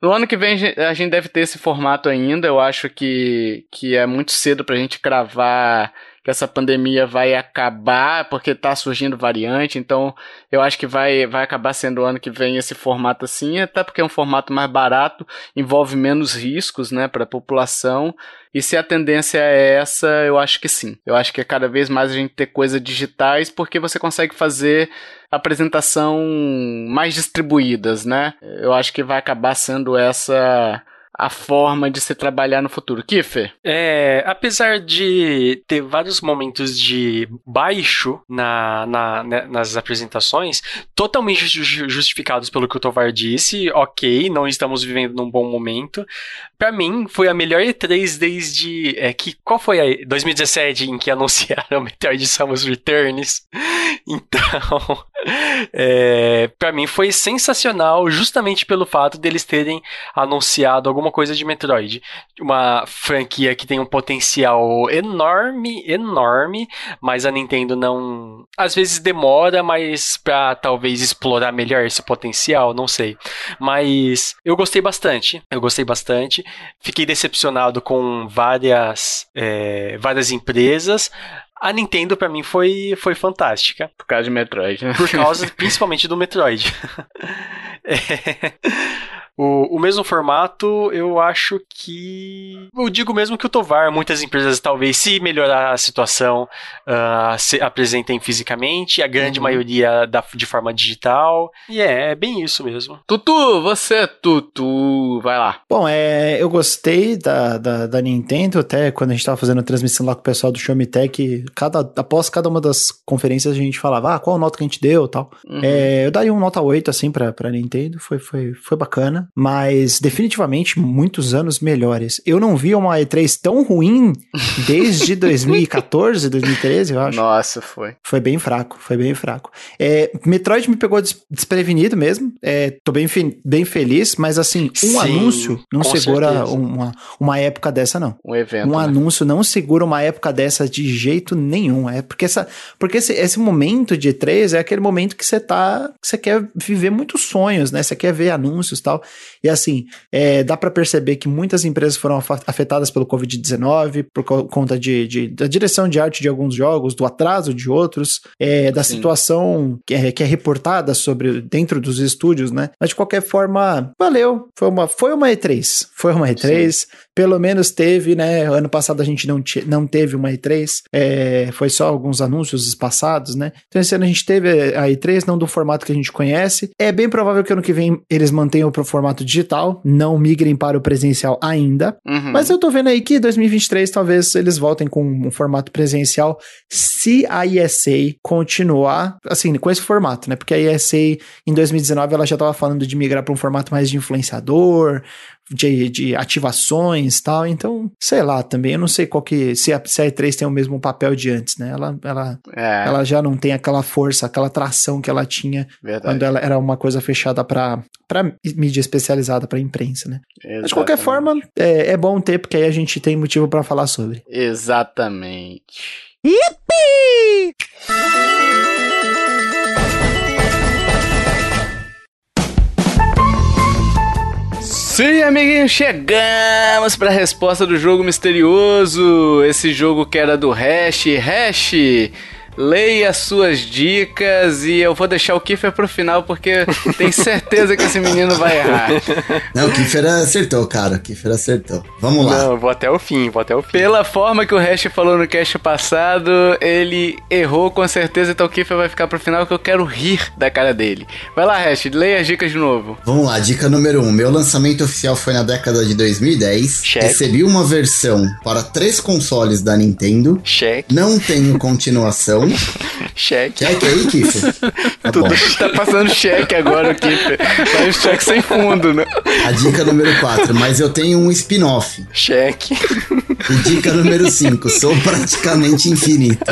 No ano que vem a gente deve ter esse formato ainda. Eu acho que, que é muito cedo pra gente cravar que essa pandemia vai acabar, porque tá surgindo variante, então eu acho que vai, vai acabar sendo o ano que vem esse formato assim, até porque é um formato mais barato, envolve menos riscos, né, para a população. E se a tendência é essa, eu acho que sim. Eu acho que é cada vez mais a gente ter coisas digitais, porque você consegue fazer apresentação mais distribuídas, né? Eu acho que vai acabar sendo essa a forma de se trabalhar no futuro. Kiffer? É, apesar de ter vários momentos de baixo na, na né, nas apresentações, totalmente justificados pelo que o Tovar disse, ok, não estamos vivendo num bom momento. Para mim, foi a melhor E3 desde. É, que, qual foi a 2017 em que anunciaram Metroid Samus Returns? Então, é, para mim foi sensacional, justamente pelo fato deles terem anunciado alguma alguma coisa de Metroid. Uma franquia que tem um potencial enorme, enorme, mas a Nintendo não. Às vezes demora, mas pra talvez explorar melhor esse potencial, não sei. Mas eu gostei bastante. Eu gostei bastante. Fiquei decepcionado com várias, é, várias empresas. A Nintendo para mim foi, foi fantástica. Por causa de Metroid, né? Por causa principalmente do Metroid. é. O, o mesmo formato, eu acho que. Eu digo mesmo que o Tovar, muitas empresas talvez, se melhorar a situação, uh, se apresentem fisicamente, a grande uhum. maioria da, de forma digital. E é, é bem isso mesmo. Tutu, você, Tutu, vai lá. Bom, é, eu gostei da, da, da Nintendo, até quando a gente tava fazendo a transmissão lá com o pessoal do Xiaomi Tech, cada, após cada uma das conferências a gente falava, ah, qual nota que a gente deu tal. Uhum. É, eu daria um nota 8, assim, pra, pra Nintendo, foi, foi, foi bacana, mas definitivamente muitos anos melhores. Eu não vi uma E3 tão ruim desde 2014, 2013, eu acho. Nossa, foi. Foi bem fraco, foi bem fraco. É, Metroid me pegou desprevenido mesmo, é, tô bem, bem feliz, mas assim, um Sim, anúncio não segura uma, uma época dessa, não. Um evento. Um né? anúncio não segura uma época dessa de jeito nenhum. É porque, essa, porque esse, esse momento de E3 é aquele momento que você tá. Que você quer viver muitos sonhos, né? Você quer ver anúncios e tal. E assim, é, dá para perceber que muitas empresas foram afetadas pelo Covid-19 por conta de, de, da direção de arte de alguns jogos, do atraso de outros, é, da Sim. situação que é, que é reportada sobre dentro dos estúdios, né? Mas de qualquer forma, valeu. Foi uma, foi uma E3. Foi uma E3. Sim. Pelo menos teve, né? Ano passado a gente não, não teve uma E3. É, foi só alguns anúncios passados, né? Então esse ano a gente teve a E3, não do formato que a gente conhece. É bem provável que ano que vem eles mantenham o formato digital, não migrem para o presencial ainda. Uhum. Mas eu tô vendo aí que 2023 talvez eles voltem com um formato presencial se a ESA continuar assim, com esse formato, né? Porque a ESA em 2019 ela já tava falando de migrar para um formato mais de influenciador, de, de ativações tal. Então, sei lá também. Eu não sei qual que. Se a, se a E3 tem o mesmo papel de antes, né? Ela, ela, é. ela já não tem aquela força, aquela tração que ela tinha Verdade. quando ela era uma coisa fechada para mídia especializada, para imprensa, né? Exatamente. Mas de qualquer forma, é, é bom ter, porque aí a gente tem motivo para falar sobre. Exatamente. Yippee! Sim, amiguinho, chegamos para a resposta do jogo misterioso. Esse jogo que era do Hash. Hash, leia suas dicas e eu vou deixar o Kiffer pro final porque tenho certeza que esse menino vai errar. Não, o Kiffer acertou, cara. O Kiffer acertou. Vamos lá. Não, vou até o fim, vou até o fim. Pela forma que o Hash falou no cast passado, ele errou com certeza, então o Kiffer vai ficar pro final que eu quero rir da cara dele. Vai lá, Hash, leia as dicas de novo. Vamos lá, dica número 1. Um. Meu lançamento oficial foi na década de 2010. Check. Recebi uma versão para três consoles da Nintendo. Check. Não tenho continuação. cheque. Cheque aí, Kiffer? Tá Tudo tá passando cheque agora, Kiffer. Faz um cheque sem fundo, né? A dica número 4, mas eu tenho um spin-off. Cheque. E dica número 5, sou praticamente infinito.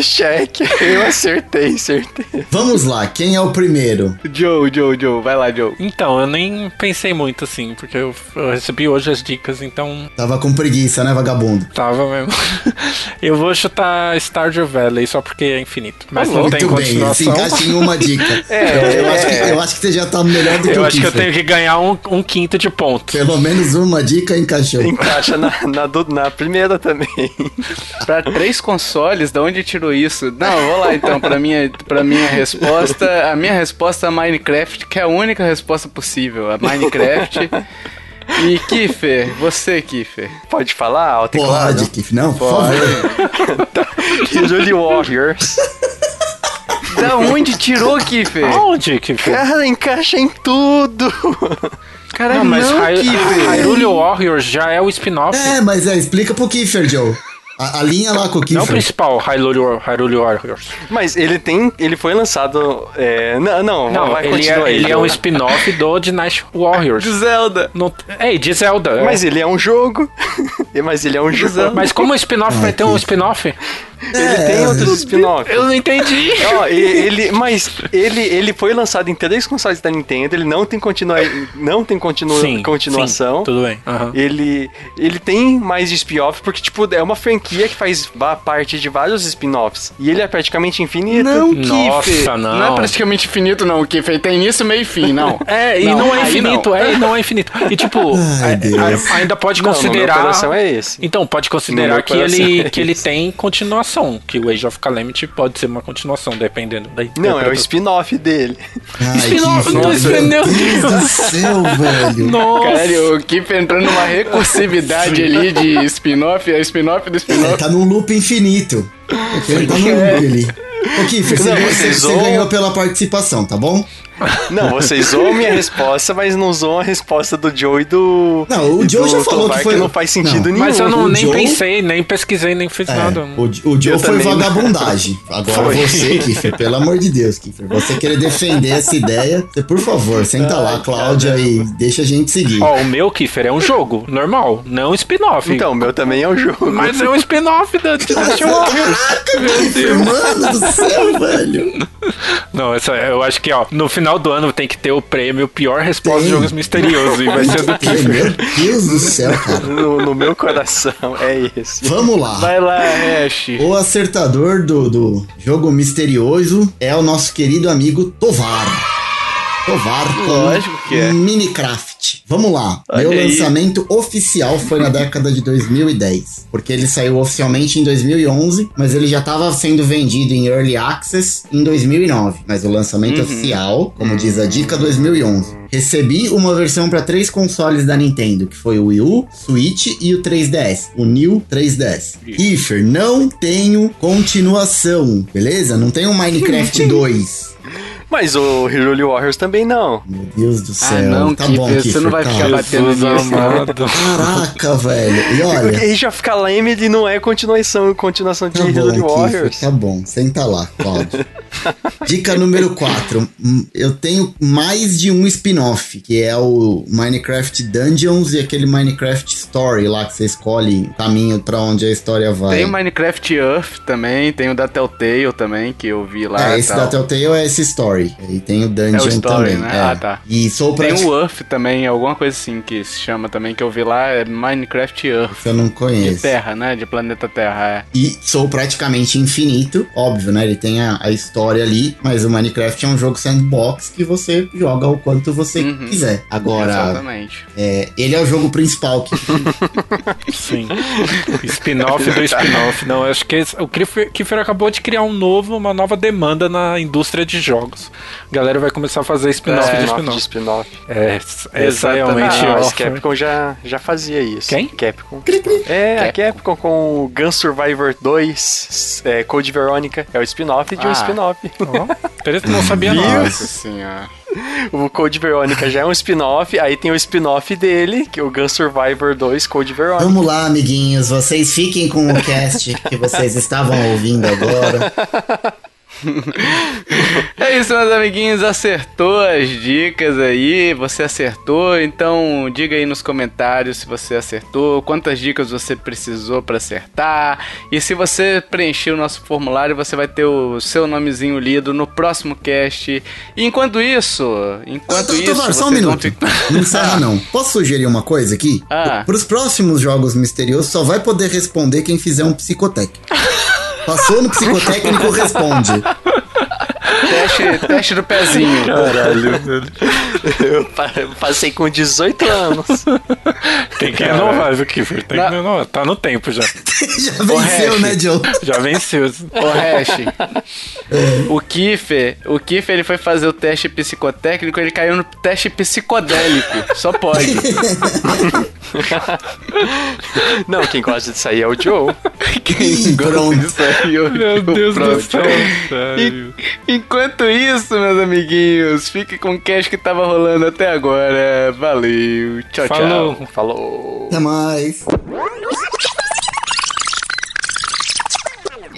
Cheque. Eu acertei, acertei. Vamos lá, quem é o primeiro? Joe, Joe, Joe. Vai lá, Joe. Então, eu nem pensei muito assim, porque eu, eu recebi hoje as dicas, então. Tava com preguiça, né, vagabundo? Tava mesmo. Eu vou chutar Stardew Valley só porque é infinito. Mas não tem continuação. Bem, se encaixa em uma dica. é, eu, acho que, eu acho que você já tá melhor do que eu Eu acho que eu tenho que ganhar um, um, quinto de ponto. Pelo menos uma dica encaixou. Encaixa na, na, na primeira também. pra três consoles, de onde tirou isso? Não, vou lá então, pra minha, pra minha resposta. A minha resposta é Minecraft, que é a única resposta possível. A Minecraft. E Kiffer, você, Kiffer. Pode falar? Pode, Kiffer, não, Pode. Julie Warriors. Da onde tirou, Kiffer? Aonde, Kiffer? Cara, encaixa em tudo. Cara, não, mas não, Kiffer. Hyrule Warriors já é o spin-off. É, mas é, explica pro Kiffer, Joe. A, a, linha lá com o Kiefer. Não o principal, Hyrule, Warriors. Mas ele tem. Ele foi lançado. É, não, não, não vai, ele, é, ele é um spin-off do Dynasty Warriors. De Zelda. No, é, de Zelda. É. Mas ele é um jogo. Mas ele é um jogo. Mas como o spin-off vai ter um spin-off? Ele é, tem outros spin-offs. Eu não entendi. Ó, ele, mas ele, ele foi lançado em três consoles da Nintendo, ele não tem, continua, não tem continua, sim, continuação. Sim, tudo bem. Uhum. Ele, ele tem mais spin-off, porque, tipo, é uma franquia que faz parte de vários spin-offs. E ele é praticamente infinito. Não, Nossa, não. Não é praticamente infinito, não. O Kiff tem início, meio e fim, não. É, e não, não é infinito, não. é, e não é infinito. E, tipo, Ai, ainda pode considerar... Não, é esse. Então, pode considerar que ele, é que ele tem continuação continuação, que o Age of Calamity pode ser uma continuação, dependendo da Não, é o spin-off dele. Spin-off, não entendeu? Meu Deus do céu, velho. Nossa. Cara, o Keep entrou numa recursividade ali de spin-off, é spin-off do spin-off. É, tá num loop infinito. Ele tá num loop ali. Ô, Kiffer, você, você, você ganhou pela participação, tá bom? Não, vocês zoam minha resposta, mas não zoam a resposta do Joe e do. Não, o Joe já falou que foi. Que não faz sentido não. nenhum. Mas eu não, nem Joe... pensei, nem pesquisei, nem fiz é, nada. O, o Joe eu foi vagabundagem. Agora foi. você, Kiffer, pelo amor de Deus, Kiffer. Você querer defender essa ideia, você, por favor, senta Ai, lá, Cláudia, cara. e deixa a gente seguir. Ó, o meu, Kiffer, é um jogo normal, não um spin-off. Então, o meu também é um jogo. Mas é um spin-off da Dynasty Warriors. Caraca, Kiffer, mano do céu, velho. Não, essa, eu acho que, ó, no final do ano tem que ter o prêmio Pior Resposta de Jogos Misteriosos. e vai ser do Kiffer. Meu Deus do céu, cara. No, no, meu coração, é esse. Vamos lá. Vai lá, Ash. O acertador do, do jogo misterioso é o nosso querido amigo Tovar. Tovar com Lógico que é. Vamos lá. Olha Meu aí. lançamento oficial foi na década de 2010. Porque ele saiu oficialmente em 2011, mas ele já estava sendo vendido em Early Access em 2009. Mas o lançamento uhum. oficial, como diz a dica, 2011. Recebi uma versão para três consoles da Nintendo, que foi o Wii U, Switch e o 3DS, o New 3DS. Ifer, não tenho continuação, beleza? Não tem um Minecraft 2. Mas o Hyrule Warriors também não. Meu Deus do ah, céu. Ah, não, tá bom, Kiffer, Você não vai ficar batendo nisso. Caraca, velho. E olha... Aí já fica lame de não é continuação, continuação de tá Hyrule Warriors. Tá bom, senta lá, Claudio. Dica número 4. Hum, eu tenho mais de um spin-off, que é o Minecraft Dungeons e aquele Minecraft Story lá que você escolhe o caminho para onde a história vai. Tem o Minecraft Earth também, tem o da Telltale também, que eu vi lá. É, esse tal. da Telltale é esse Story. E tem o Dungeon é o story, também. Né? É. Ah, tá. E sou Tem o Earth também, alguma coisa assim que se chama também, que eu vi lá, é Minecraft Earth. Eu não conheço. De Terra, né? De planeta Terra, é. E sou praticamente infinito, óbvio, né? Ele tem a, a história ali, mas o Minecraft é um jogo sandbox que você joga o quanto você uhum. quiser. Agora, Exatamente. É, ele é o jogo principal. Que... Sim. spin-off do spin-off. Não, acho que esse, o Kiefer acabou de criar um novo, uma nova demanda na indústria de jogos. A galera vai começar a fazer spin-off é, de spin-off. Spin é, essa realmente ah, a Capcom já, já fazia isso. Quem? Capcom. É, Capcom. a Capcom com o Gun Survivor 2, é, Code Veronica, é o spin-off de ah. um spin-off. Oh, não sabia nada. Nossa senhora. O Code Veronica já é um spin-off, aí tem o spin-off dele, que é o Gun Survivor 2 Code Veronica. Vamos lá, amiguinhos, vocês fiquem com o cast que vocês estavam ouvindo agora. é isso, meus amiguinhos. Acertou as dicas aí. Você acertou. Então, diga aí nos comentários se você acertou, quantas dicas você precisou para acertar. E se você preencher o nosso formulário, você vai ter o seu nomezinho lido no próximo cast. E enquanto isso, enquanto isso. Tomar, só um minuto. Ficar... Não encerra, não. Posso sugerir uma coisa aqui? Ah. Para os próximos jogos misteriosos, só vai poder responder quem fizer um psicotécnico. Passou no psicotécnico, responde. Teste, teste do pezinho. Caralho, Eu passei com 18 anos. Tem que renovar, viu, Kiffer? Tem que renovar. Tá no tempo já. já venceu, né, Joe? Já venceu. Ô, Hash. o Kiffer, o Kiffer, ele foi fazer o teste psicotécnico, ele caiu no teste psicodélico. Só pode. Não, quem gosta de sair é o Joe. Quem gosta de sair é o Joe. Meu Deus do céu. Enquanto isso, meus amiguinhos, fique com o cash que tava rolando até agora. Valeu. Tchau, Falou. tchau. Falou. Até mais.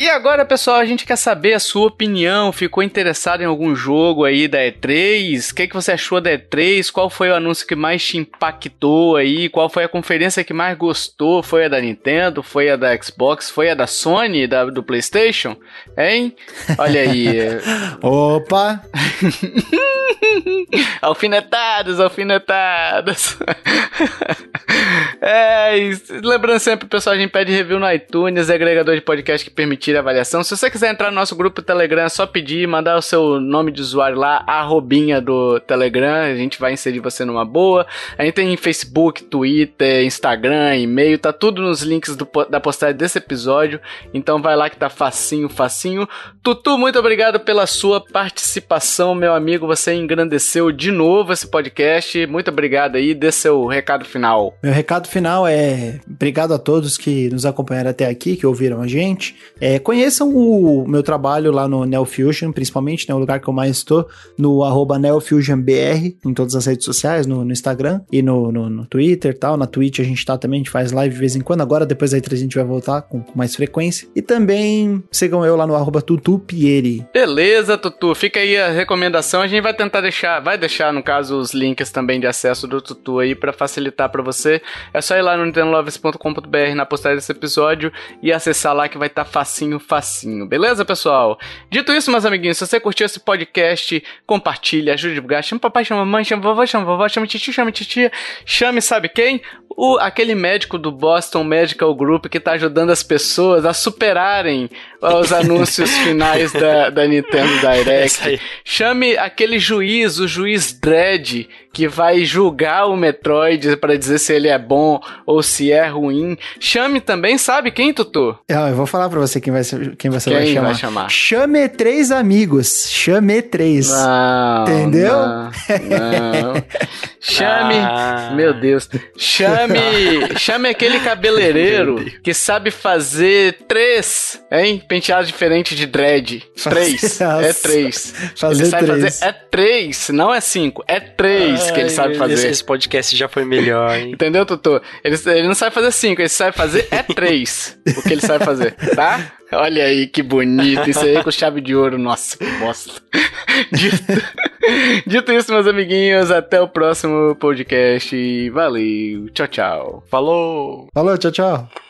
E agora, pessoal, a gente quer saber a sua opinião. Ficou interessado em algum jogo aí da E3? O que, que você achou da E3? Qual foi o anúncio que mais te impactou aí? Qual foi a conferência que mais gostou? Foi a da Nintendo? Foi a da Xbox? Foi a da Sony? Da, do PlayStation? Hein? Olha aí. Opa! alfinetadas, alfinetadas. é, lembrando sempre, pessoal, a gente pede review no iTunes, agregador de podcast que permitir avaliação. Se você quiser entrar no nosso grupo Telegram, é só pedir, mandar o seu nome de usuário lá, arrobinha do Telegram, a gente vai inserir você numa boa. A gente tem Facebook, Twitter, Instagram, e-mail, tá tudo nos links do, da postagem desse episódio. Então vai lá que tá facinho, facinho. Tutu, muito obrigado pela sua participação, meu amigo. Você engrandeceu de novo esse podcast. Muito obrigado aí. Dê seu recado final. Meu recado final é obrigado a todos que nos acompanharam até aqui, que ouviram a gente. É, conheçam o meu trabalho lá no NeoFusion, principalmente, né, o lugar que eu mais estou, no arroba NeoFusionBR, em todas as redes sociais, no, no Instagram e no, no, no Twitter tal. Na Twitch a gente tá também, a gente faz live de vez em quando. Agora, depois da E3 a gente vai voltar com, com mais frequência. E também sigam eu lá no arroba tutupieri. Beleza, Tutu. Fica aí a recomendação. A gente vai tentar deixar, vai deixar, no caso, os links também de acesso do Tutu aí para facilitar para você. É só ir lá no nintendolovers.com.br na postagem desse episódio e acessar lá que vai estar tá facinho, facinho. Beleza, pessoal? Dito isso, meus amiguinhos, se você curtiu esse podcast, compartilha, ajude a divulgar. Chama papai, chama mamãe, chama vovó, chama vovó, chama titi, chama titia. Chame sabe quem? O, aquele médico do Boston Medical Group que tá ajudando as pessoas a superarem os anúncios finais da, da Nintendo Direct. Chame aquele juiz, o juiz Dredd, que vai julgar o Metroid para dizer se ele é bom ou se é ruim. Chame também, sabe quem, Tutu? Eu, eu vou falar para você quem, vai, quem você quem vai, chamar. vai chamar. Chame três amigos. Chame três. Não, Entendeu? Não, não. Chame. Ah. Meu Deus. Chame. chame aquele cabeleireiro que sabe fazer três, hein? Penteados diferentes de dread. Três. é três. Fazer ele sabe três. fazer. É três, não é cinco. É três Ai, que ele sabe fazer. Esse podcast já foi melhor, hein? Entendeu, Tutu? Ele, ele não sabe fazer cinco, ele sabe fazer é três. o que ele sabe fazer, tá? Olha aí que bonito. Isso aí com chave de ouro. Nossa, que bosta. Dito, dito isso, meus amiguinhos, até o próximo podcast. Valeu. Tchau, tchau. Falou. Falou, tchau, tchau.